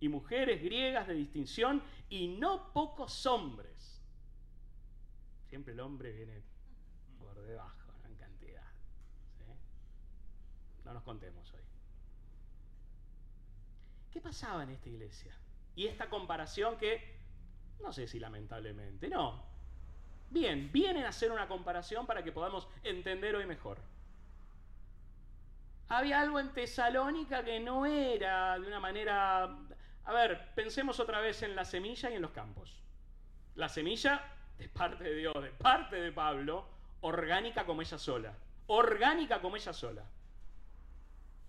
y mujeres griegas de distinción, y no pocos hombres. Siempre el hombre viene debajo, en cantidad. No nos contemos hoy. ¿Qué pasaba en esta iglesia? Y esta comparación que, no sé si lamentablemente, no. Bien, vienen a hacer una comparación para que podamos entender hoy mejor. Había algo en Tesalónica que no era de una manera... A ver, pensemos otra vez en la semilla y en los campos. La semilla, de parte de Dios, de parte de Pablo, orgánica como ella sola. Orgánica como ella sola.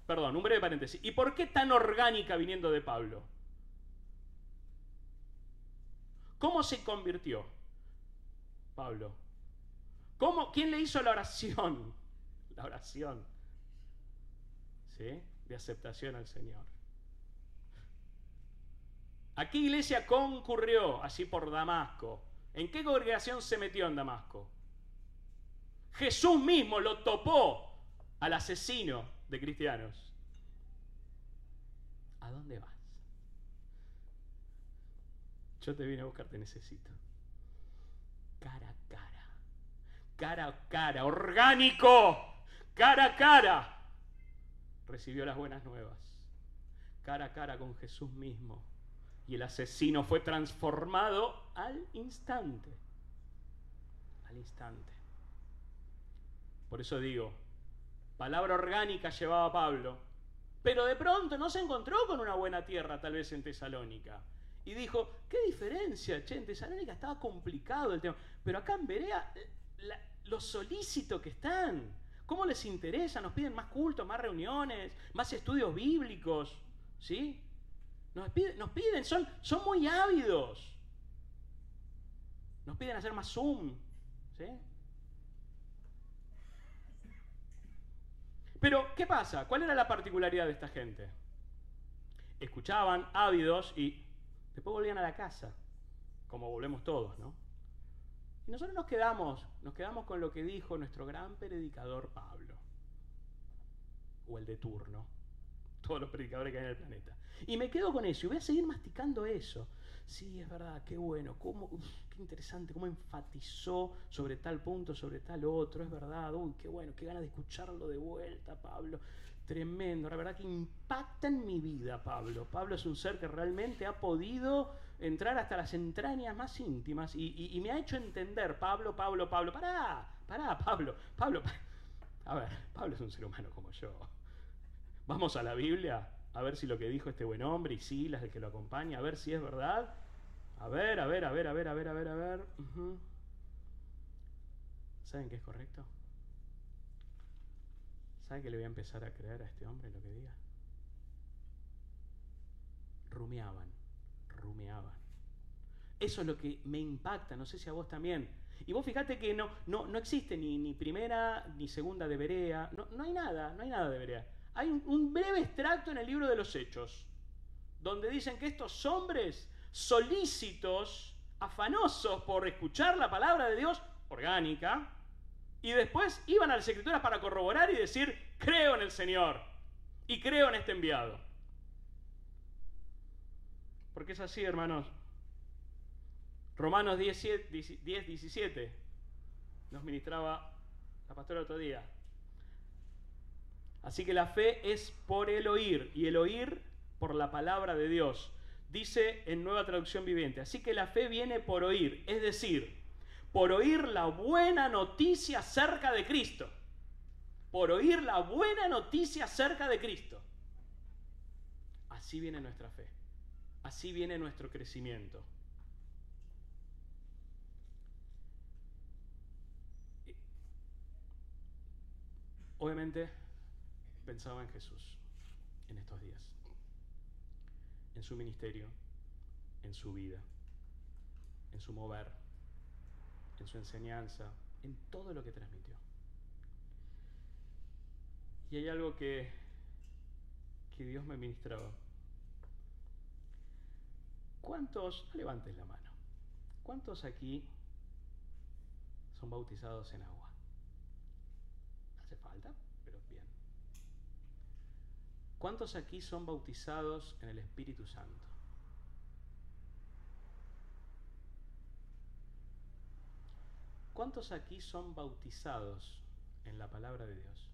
Perdón, un breve paréntesis. ¿Y por qué tan orgánica viniendo de Pablo? ¿Cómo se convirtió Pablo? ¿Cómo, ¿Quién le hizo la oración? La oración. ¿Sí? De aceptación al Señor. ¿A qué iglesia concurrió así por Damasco? ¿En qué congregación se metió en Damasco? Jesús mismo lo topó al asesino de cristianos. ¿A dónde vas? Yo te vine a buscar, te necesito. Cara a cara. Cara a cara. Orgánico. Cara a cara. Recibió las buenas nuevas. Cara a cara con Jesús mismo. Y el asesino fue transformado al instante. Al instante. Por eso digo, palabra orgánica llevaba Pablo, pero de pronto no se encontró con una buena tierra, tal vez en Tesalónica. Y dijo, ¿qué diferencia? Che, en Tesalónica estaba complicado el tema, pero acá en Berea, lo solícito que están, ¿cómo les interesa? Nos piden más cultos, más reuniones, más estudios bíblicos, ¿sí? Nos piden, son, son muy ávidos. Nos piden hacer más Zoom. ¿sí? Pero, ¿qué pasa? ¿Cuál era la particularidad de esta gente? Escuchaban ávidos y después volvían a la casa, como volvemos todos, ¿no? Y nosotros nos quedamos, nos quedamos con lo que dijo nuestro gran predicador Pablo, o el de turno, todos los predicadores que hay en el planeta. Y me quedo con eso, y voy a seguir masticando eso. Sí, es verdad, qué bueno, cómo, qué interesante, cómo enfatizó sobre tal punto, sobre tal otro, es verdad, uy, qué bueno, qué ganas de escucharlo de vuelta, Pablo. Tremendo, la verdad que impacta en mi vida, Pablo. Pablo es un ser que realmente ha podido entrar hasta las entrañas más íntimas y, me ha hecho entender, Pablo, Pablo, Pablo, pará, pará, Pablo, Pablo. A ver, Pablo es un ser humano como yo. Vamos a la Biblia, a ver si lo que dijo este buen hombre y sí, las de que lo acompaña, a ver si es verdad. A ver, a ver, a ver, a ver, a ver, a ver, a ver. ¿Saben qué es correcto? ¿Saben que le voy a empezar a creer a este hombre lo que diga? Rumeaban, rumeaban. Eso es lo que me impacta, no sé si a vos también. Y vos fíjate que no, no, no existe ni, ni primera ni segunda de Berea, no, no hay nada, no hay nada de Berea hay un, breve extracto en el libro de los Hechos, donde dicen que estos hombres solícitos, afanosos por escuchar la palabra de Dios orgánica, y después iban a las escrituras para corroborar y decir, creo en el Señor y creo en este enviado. Porque es así, hermanos. Romanos 10, 17 nos ministraba la pastora otro día. Así que la fe es por el oír y el oír por la palabra de Dios. Dice en nueva traducción viviente. Así que la fe viene por oír, es decir, por oír la buena noticia acerca de Cristo. Por oír la buena noticia acerca de Cristo. Así viene nuestra fe. Así viene nuestro crecimiento. Obviamente pensaba en Jesús en estos días, en su ministerio, en su vida, en su mover, en su enseñanza, en todo lo que transmitió. Y hay algo que, que Dios me ministraba. ¿Cuántos, levantes la mano, cuántos aquí son bautizados en agua? ¿Hace falta? ¿Cuántos aquí son bautizados en el Espíritu Santo? ¿Cuántos aquí son bautizados en la palabra de Dios?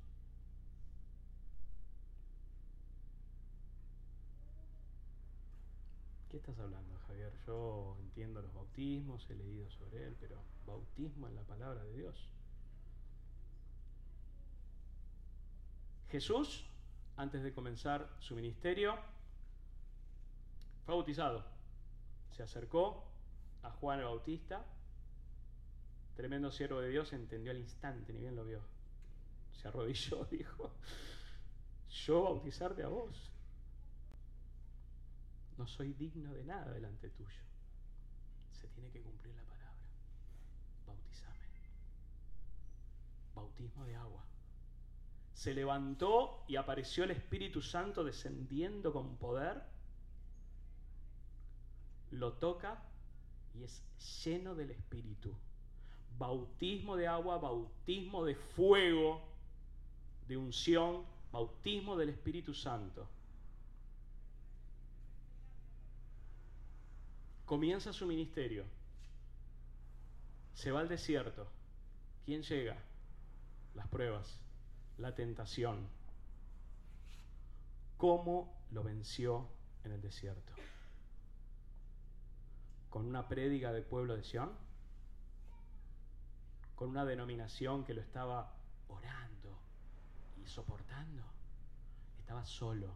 ¿Qué estás hablando, Javier? Yo entiendo los bautismos, he leído sobre él, pero bautismo en la palabra de Dios. Jesús antes de comenzar su ministerio, fue bautizado. Se acercó a Juan el Bautista, tremendo siervo de Dios, entendió al instante, ni bien lo vio. Se arrodilló, dijo, yo bautizarte a vos. No soy digno de nada delante tuyo. Se tiene que cumplir la palabra. Bautizame. Bautismo de agua se levantó y apareció el Espíritu Santo descendiendo con poder, lo toca y es lleno del Espíritu. Bautismo de agua, bautismo de fuego, de unción, bautismo del Espíritu Santo. Comienza su ministerio. Se va al desierto. ¿Quién llega? Las pruebas la tentación. ¿Cómo lo venció en el desierto? ¿Con una prédiga del pueblo de Sión? ¿Con una denominación que lo estaba orando y soportando? Estaba solo.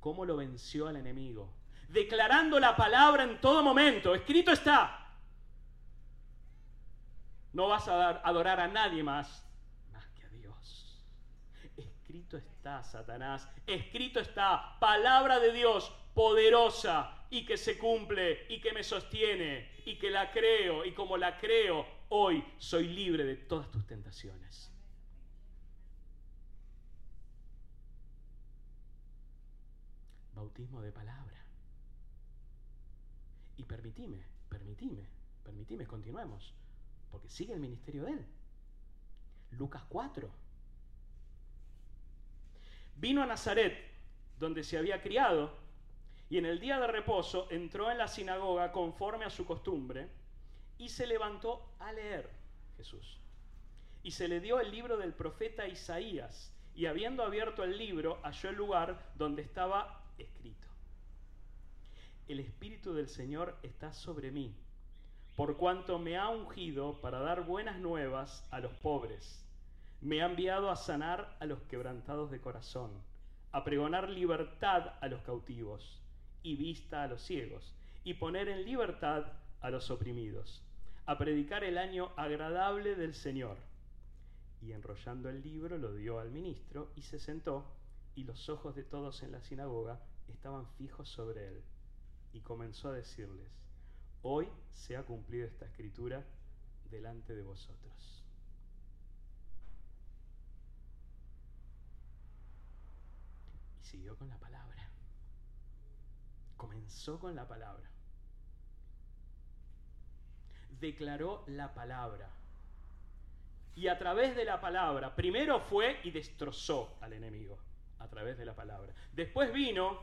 ¿Cómo lo venció al enemigo? Declarando la palabra en todo momento. Escrito está. No vas a adorar a nadie más Está, Satanás, escrito está, palabra de Dios poderosa y que se cumple y que me sostiene y que la creo y como la creo, hoy soy libre de todas tus tentaciones. Bautismo de palabra. Y permitime, permitime, permitime, continuemos, porque sigue el ministerio de él. Lucas 4 Vino a Nazaret, donde se había criado, y en el día de reposo entró en la sinagoga conforme a su costumbre, y se levantó a leer Jesús. Y se le dio el libro del profeta Isaías, y habiendo abierto el libro, halló el lugar donde estaba escrito. El Espíritu del Señor está sobre mí, por cuanto me ha ungido para dar buenas nuevas a los pobres. Me ha enviado a sanar a los quebrantados de corazón, a pregonar libertad a los cautivos y vista a los ciegos, y poner en libertad a los oprimidos, a predicar el año agradable del Señor. Y enrollando el libro lo dio al ministro y se sentó, y los ojos de todos en la sinagoga estaban fijos sobre él. Y comenzó a decirles, hoy se ha cumplido esta escritura delante de vosotros. Siguió con la palabra. Comenzó con la palabra. Declaró la palabra. Y a través de la palabra, primero fue y destrozó al enemigo, a través de la palabra. Después vino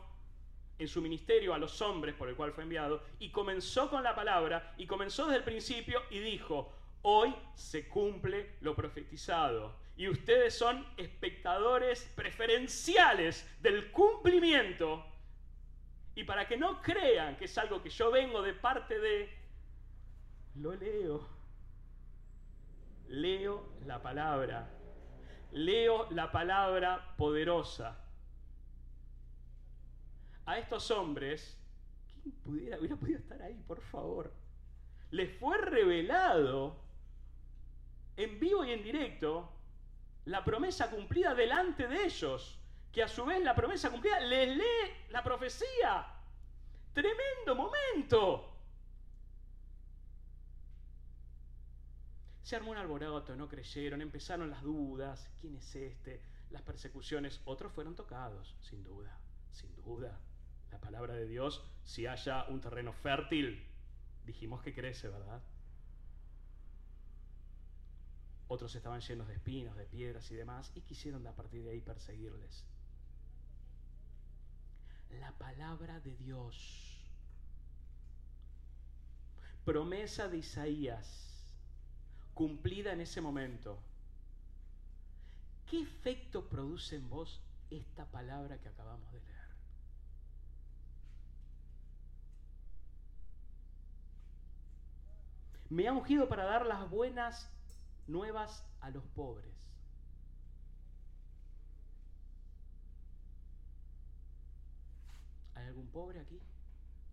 en su ministerio a los hombres por el cual fue enviado y comenzó con la palabra y comenzó desde el principio y dijo, hoy se cumple lo profetizado y ustedes son espectadores preferenciales del cumplimiento. Y para que no crean que es algo que yo vengo de parte de, lo leo. Leo la palabra. Leo la palabra poderosa a estos hombres, ¿quién pudiera, hubiera podido estar ahí, por favor? Les fue revelado en vivo y en directo la promesa cumplida delante de ellos, que a su vez la promesa cumplida les lee la profecía. Tremendo momento. Se armó un alboroto, no creyeron, empezaron las dudas, ¿quién es este? Las persecuciones, otros fueron tocados, sin duda, sin duda la palabra de Dios, si haya un terreno fértil, dijimos que crece, ¿verdad? Otros estaban llenos de espinos, de piedras y demás, y quisieron a partir de ahí perseguirles. La palabra de Dios, promesa de Isaías, cumplida en ese momento. ¿Qué efecto produce en vos esta palabra que acabamos de leer? Me ha ungido para dar las buenas nuevas a los pobres. ¿Hay algún pobre aquí?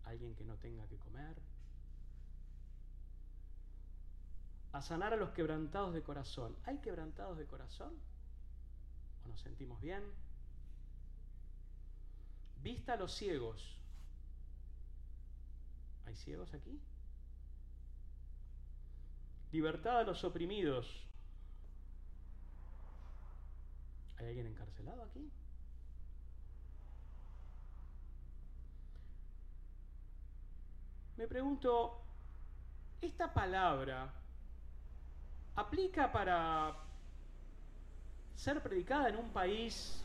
¿Alguien que no tenga que comer? A sanar a los quebrantados de corazón. ¿Hay quebrantados de corazón? ¿O nos sentimos bien? Vista a los ciegos. ¿Hay ciegos aquí? Libertad a los oprimidos. ¿Hay alguien encarcelado aquí? Me pregunto, ¿esta palabra aplica para ser predicada en un país,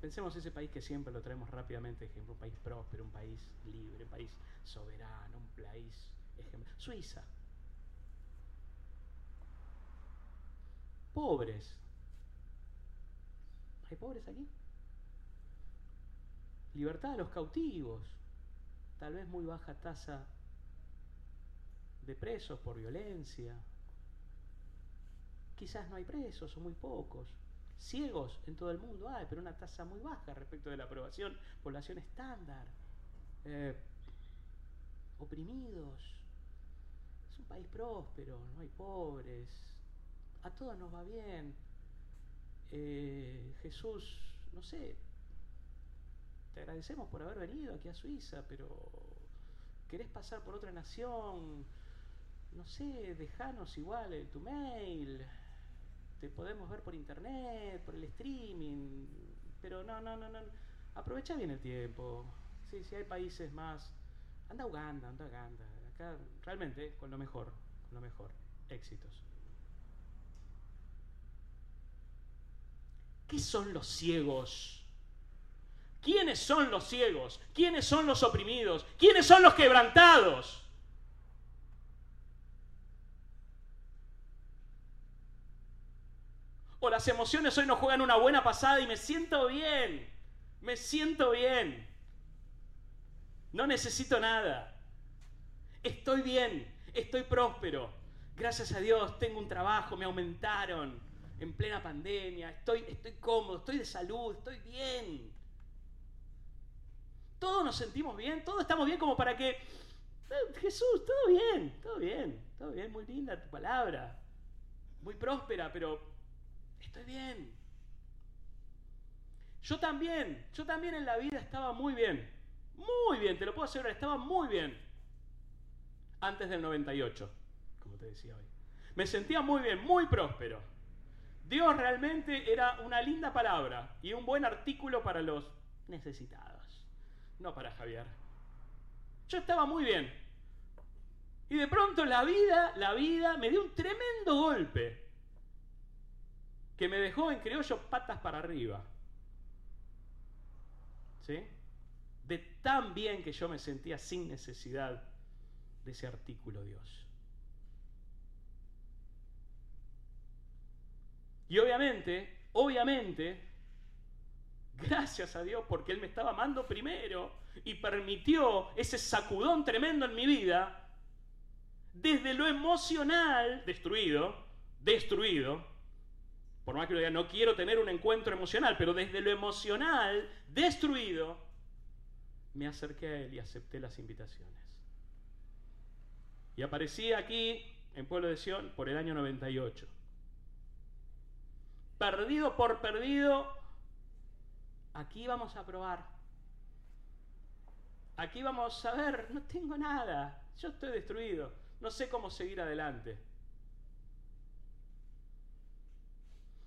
pensemos ese país que siempre lo traemos rápidamente, ejemplo, un país próspero, un país libre, un país soberano, un país, ejemplo, Suiza. Pobres. ¿Hay pobres aquí? Libertad a los cautivos. Tal vez muy baja tasa de presos por violencia. Quizás no hay presos o muy pocos. Ciegos en todo el mundo hay, pero una tasa muy baja respecto de la aprobación. Población estándar. Eh, oprimidos. Es un país próspero, no hay pobres a todos nos va bien. Eh, Jesús, no sé, te agradecemos por haber venido aquí a Suiza, pero querés pasar por otra nación, no sé, dejanos igual tu mail, te podemos ver por internet, por el streaming, pero no, no, no, no, aprovecha bien el tiempo. Sí, si hay países más, anda a Uganda, anda a Uganda. Acá realmente con lo mejor, con lo mejor. Éxitos. ¿Qué son los ciegos? ¿Quiénes son los ciegos? ¿Quiénes son los oprimidos? ¿Quiénes son los quebrantados? O las emociones hoy no juegan una buena pasada y me siento bien. Me siento bien. No necesito nada. Estoy bien. Estoy próspero. Gracias a Dios tengo un trabajo, me aumentaron en plena pandemia. Estoy, estoy cómodo, estoy de salud, estoy bien. Todos nos sentimos bien, todos estamos bien como para que... Eh, Jesús, todo bien, todo bien, todo bien, muy linda tu palabra, muy próspera, pero estoy bien. Yo también, yo también en la vida estaba muy bien. Muy bien, te lo puedo asegurar, estaba muy bien. Antes del 98, como te decía hoy. Me sentía muy bien, muy próspero. Dios realmente era una linda palabra y un buen artículo para los necesitados, no para Javier. Yo estaba muy bien. Y de pronto la vida, la vida me dio un tremendo golpe que me dejó en criollo patas para arriba. ¿Sí? De tan bien que yo me sentía sin necesidad de ese artículo Dios. Y obviamente, obviamente, gracias a Dios porque Él me estaba amando primero y permitió ese sacudón tremendo en mi vida, desde lo emocional, destruido, destruido, por más que lo diga, no quiero tener un encuentro emocional, pero desde lo emocional, destruido, me acerqué a él y acepté las invitaciones. Y aparecí aquí en Pueblo de Sion por el año 98. Perdido por perdido, aquí vamos a probar. Aquí vamos a ver, no tengo nada, yo estoy destruido, no sé cómo seguir adelante.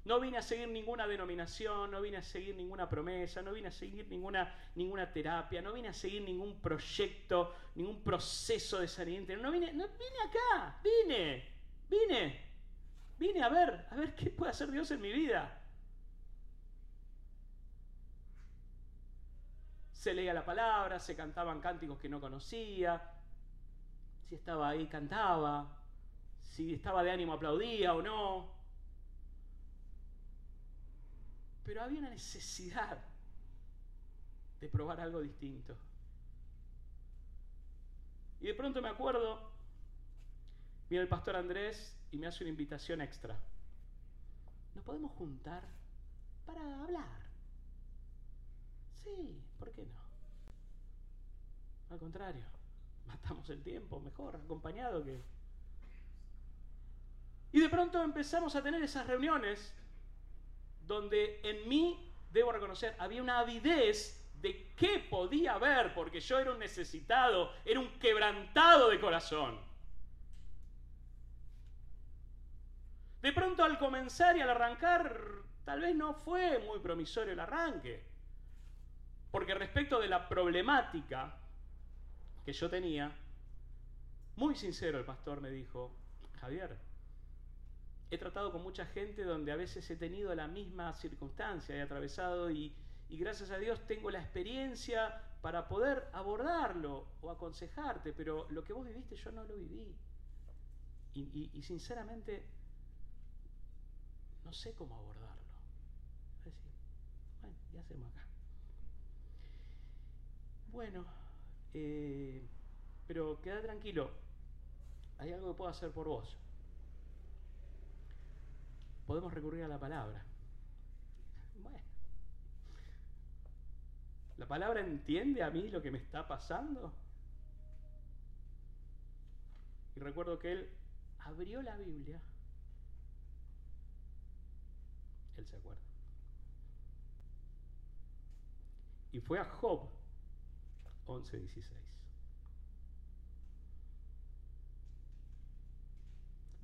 No vine a seguir ninguna denominación, no vine a seguir ninguna promesa, no vine a seguir ninguna, ninguna terapia, no vine a seguir ningún proyecto, ningún proceso de sanidad. No vine, no vine acá, vine, vine, vine a ver, a ver qué puede hacer Dios en mi vida. Se leía la palabra, se cantaban cánticos que no conocía, si estaba ahí cantaba, si estaba de ánimo aplaudía o no. Pero había una necesidad de probar algo distinto. Y de pronto me acuerdo, viene el pastor Andrés y me hace una invitación extra. ¿Nos podemos juntar para hablar? Sí, ¿por qué no? Al contrario, matamos el tiempo mejor, acompañado que... Y de pronto empezamos a tener esas reuniones donde en mí, debo reconocer, había una avidez de qué podía haber, porque yo era un necesitado, era un quebrantado de corazón. De pronto al comenzar y al arrancar, tal vez no fue muy promisorio el arranque, porque respecto de la problemática que yo tenía, muy sincero el pastor me dijo, Javier, he tratado con mucha gente donde a veces he tenido la misma circunstancia, he atravesado y, gracias a Dios tengo la experiencia para poder abordarlo o aconsejarte, pero lo que vos viviste yo no lo viví. Y, sinceramente no sé cómo abordarlo. bueno, ¿qué hacemos acá? Bueno, eh, pero queda tranquilo, hay algo que puedo hacer por vos podemos recurrir a la palabra. Bueno, ¿la palabra entiende a mí lo que me está pasando? Y recuerdo que él abrió la Biblia. Él se acuerda. Y fue a Job 11:16.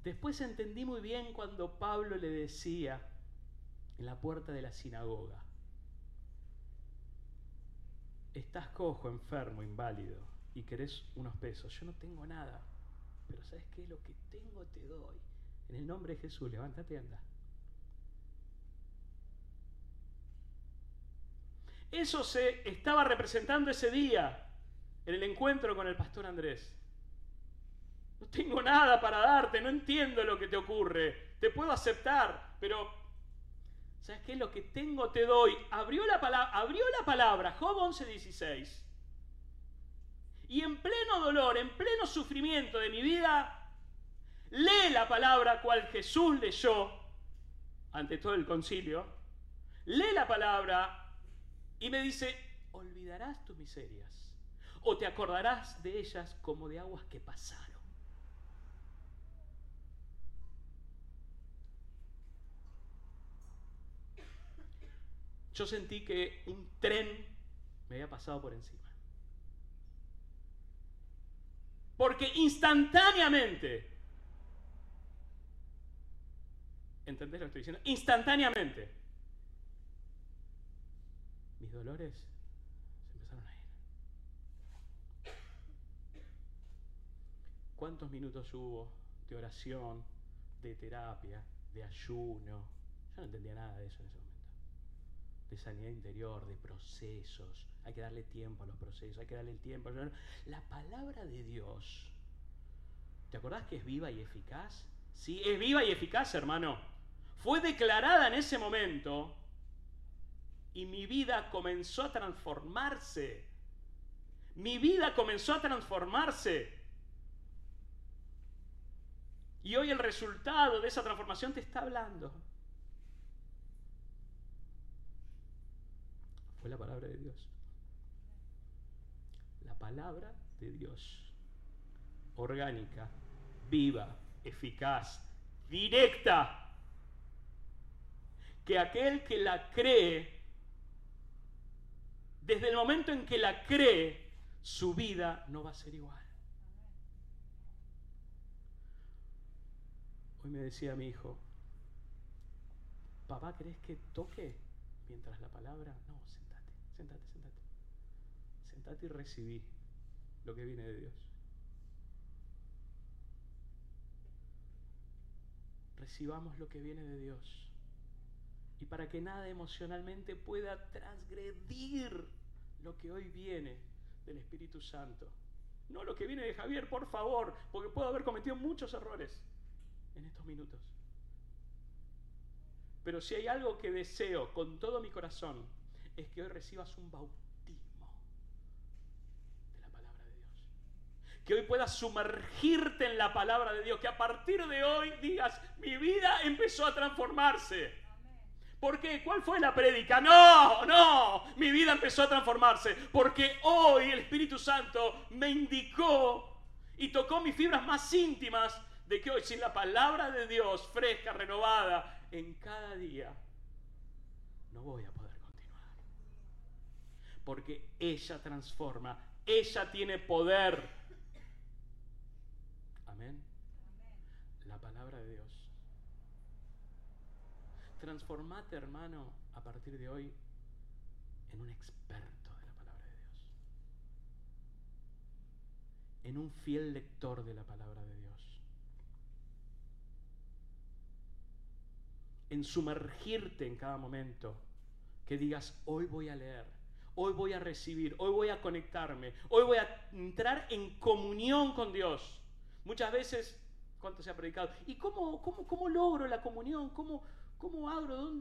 Después entendí muy bien cuando Pablo le decía en la puerta de la sinagoga, estás cojo, enfermo, inválido y querés unos pesos, yo no tengo nada, pero ¿sabes qué? Lo que tengo te doy. En el nombre de Jesús, levántate y anda. Eso se estaba representando ese día en el encuentro con el pastor Andrés. No tengo nada para darte, no entiendo lo que te ocurre. Te puedo aceptar, pero ¿sabes qué? Lo que tengo te doy. Abrió la, palabra, abrió la palabra, Job 11:16. Y en pleno dolor, en pleno sufrimiento de mi vida, lee la palabra cual Jesús leyó ante todo el concilio. Lee la palabra y me dice, olvidarás tus miserias o te acordarás de ellas como de aguas que pasaron. Yo sentí que un tren me había pasado por encima. Porque instantáneamente, ¿entendés lo que estoy diciendo? Instantáneamente, mis dolores se empezaron a ir. ¿Cuántos minutos hubo de oración, de terapia, de ayuno? Yo no entendía nada de eso en ese momento de sanidad interior, de procesos. Hay que darle tiempo a los procesos, hay que darle el tiempo. La palabra de Dios, ¿te acordás que es viva y eficaz? Sí, es viva y eficaz, hermano. Fue declarada en ese momento y mi vida comenzó a transformarse. Mi vida comenzó a transformarse. Y hoy el resultado de esa transformación te está hablando. Fue la palabra de Dios. La palabra de Dios. Orgánica, viva, eficaz, directa. Que aquel que la cree, desde el momento en que la cree, su vida no va a ser igual. Hoy me decía mi hijo, papá, ¿crees que toque mientras la palabra? No, Sentate, sentate. Sentate y recibí lo que viene de Dios. Recibamos lo que viene de Dios. Y para que nada emocionalmente pueda transgredir lo que hoy viene del Espíritu Santo. No lo que viene de Javier, por favor, porque puedo haber cometido muchos errores en estos minutos. Pero si hay algo que deseo con todo mi corazón, es que hoy recibas un bautismo de la palabra de Dios. Que hoy puedas sumergirte en la palabra de Dios. Que a partir de hoy digas, mi vida empezó a transformarse. ¿Por qué? ¿Cuál fue la prédica? No, no, mi vida empezó a transformarse. Porque hoy el Espíritu Santo me indicó y tocó mis fibras más íntimas de que hoy sin la palabra de Dios fresca, renovada, en cada día, no voy a poder porque ella transforma, ella tiene poder. Amén. La palabra de Dios. Transformate, hermano, a partir de hoy en un experto de la palabra de Dios. En un fiel lector de la palabra de Dios. En sumergirte en cada momento. Que digas, hoy voy a leer hoy voy a recibir, hoy voy a conectarme, hoy voy a entrar en comunión con Dios. Muchas veces, ¿cuánto se ha predicado? ¿Y cómo, cómo, cómo logro la comunión? ¿Cómo, cómo abro?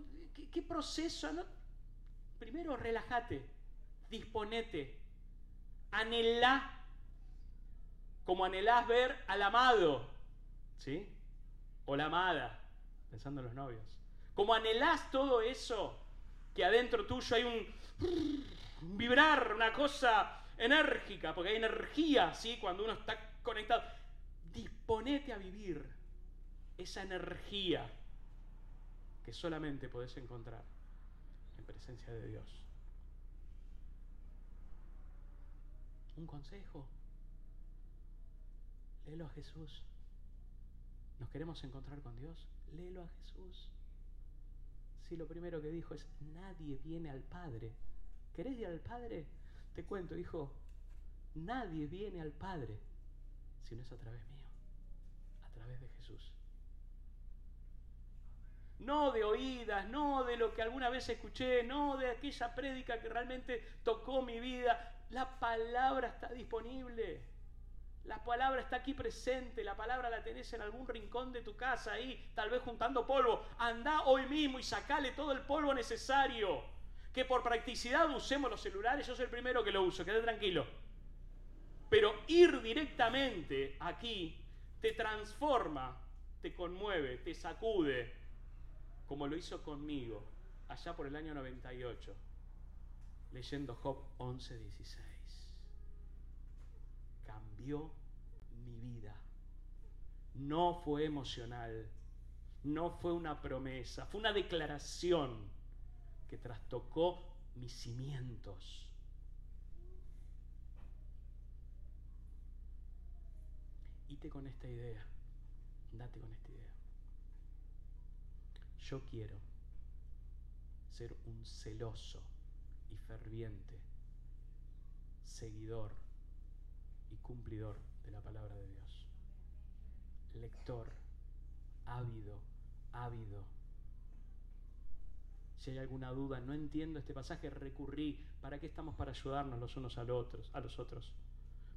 Qué, proceso? Primero, relájate, disponete, anhelá, como anhelás ver al amado, ¿sí? O la amada, pensando en los novios. Como anhelás todo eso, que adentro tuyo hay un vibrar, una cosa enérgica, porque hay energía, ¿sí? Cuando uno está conectado. Disponete a vivir esa energía que solamente podés encontrar en presencia de Dios. Un consejo. Léelo a Jesús. ¿Nos queremos encontrar con Dios? Léelo a Jesús. Si lo primero que dijo es, nadie viene al Padre ¿Querés ir al Padre? Te cuento, hijo, nadie viene al Padre si no es a través mío, a través de Jesús. No de oídas, no de lo que alguna vez escuché, no de aquella prédica que realmente tocó mi vida. La palabra está disponible. La palabra está aquí presente, la palabra la tenés en algún rincón de tu casa ahí, tal vez juntando polvo. Anda hoy mismo y sacale todo el polvo necesario. Que por practicidad usemos los celulares, yo soy el primero que lo uso, quede tranquilo. Pero ir directamente aquí te transforma, te conmueve, te sacude, como lo hizo conmigo allá por el año 98, leyendo Job 11:16. Cambió mi vida. No fue emocional, no fue una promesa, fue una declaración que trastocó mis cimientos. Ite con esta idea, date con esta. Yo quiero ser un celoso y ferviente seguidor y cumplidor de la palabra de Dios. Lector, ávido, ávido. Si hay alguna duda, no entiendo este pasaje, recurrí. ¿Para qué estamos para ayudarnos los unos a los otros? A los otros.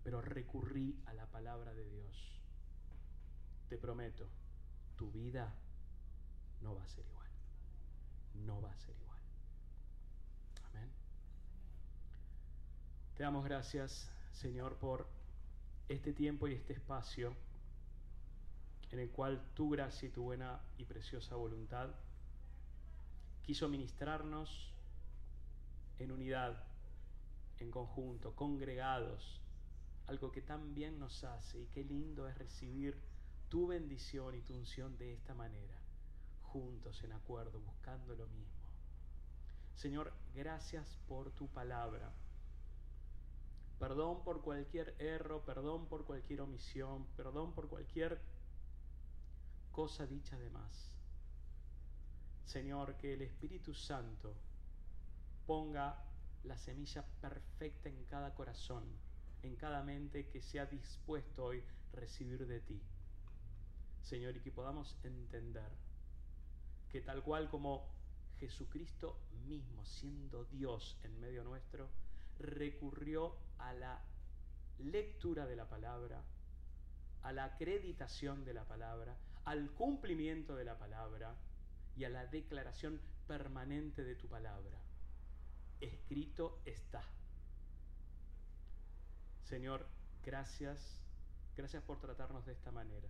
Pero recurrí a la palabra de Dios. Te prometo, tu vida no va a ser igual. No va a ser igual. Amén. Te damos gracias, Señor, por este tiempo y este espacio en el cual tu gracia y tu buena y preciosa voluntad quiso ministrarnos en unidad, en conjunto, congregados, algo que tan bien nos hace y qué lindo es recibir tu bendición y tu unción de esta manera juntos en acuerdo, buscando lo mismo. Señor, gracias por tu palabra. Perdón por cualquier error, perdón por cualquier omisión, perdón por cualquier cosa dicha de más. Señor, que el Espíritu Santo ponga la semilla perfecta en cada corazón, en cada mente que sea dispuesto hoy recibir de ti. Señor, y que podamos entender que tal cual como Jesucristo mismo, siendo Dios en medio nuestro, recurrió a la lectura de la palabra, a la acreditación de la palabra, al cumplimiento de la palabra y a la declaración permanente de tu palabra. Escrito está. Señor, gracias, gracias por tratarnos de esta manera.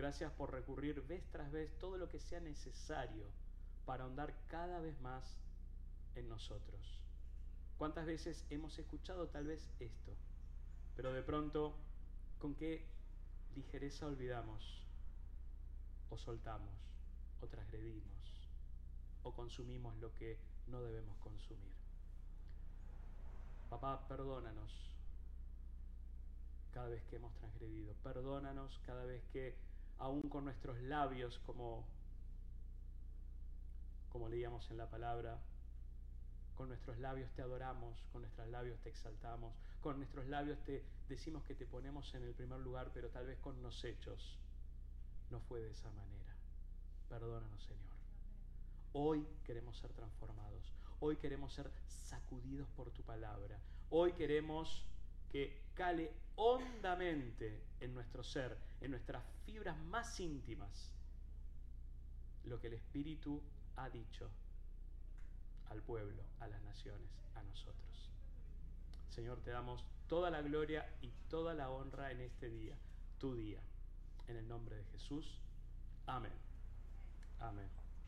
Gracias por recurrir vez tras vez todo lo que sea necesario para ahondar cada vez más en nosotros. ¿Cuántas veces hemos escuchado tal vez esto? Pero de pronto, ¿con qué ligereza olvidamos? O soltamos, o transgredimos, o consumimos lo que no debemos consumir. Papá, perdónanos cada vez que hemos transgredido. Perdónanos cada vez que aún con nuestros labios, como, como leíamos en la palabra, con nuestros labios te adoramos, con nuestros labios te exaltamos, con nuestros labios te decimos que te ponemos en el primer lugar, pero tal vez con los hechos no fue de esa manera. Perdónanos, Señor. Hoy queremos ser transformados. Hoy queremos ser sacudidos por tu palabra. Hoy queremos que cale hondamente en nuestro ser, en nuestras fibras más íntimas, lo que el Espíritu ha dicho al pueblo, a las naciones, a nosotros. Señor, te damos toda la gloria y toda la honra en este día, tu día. En el nombre de Jesús. Amén. Amén.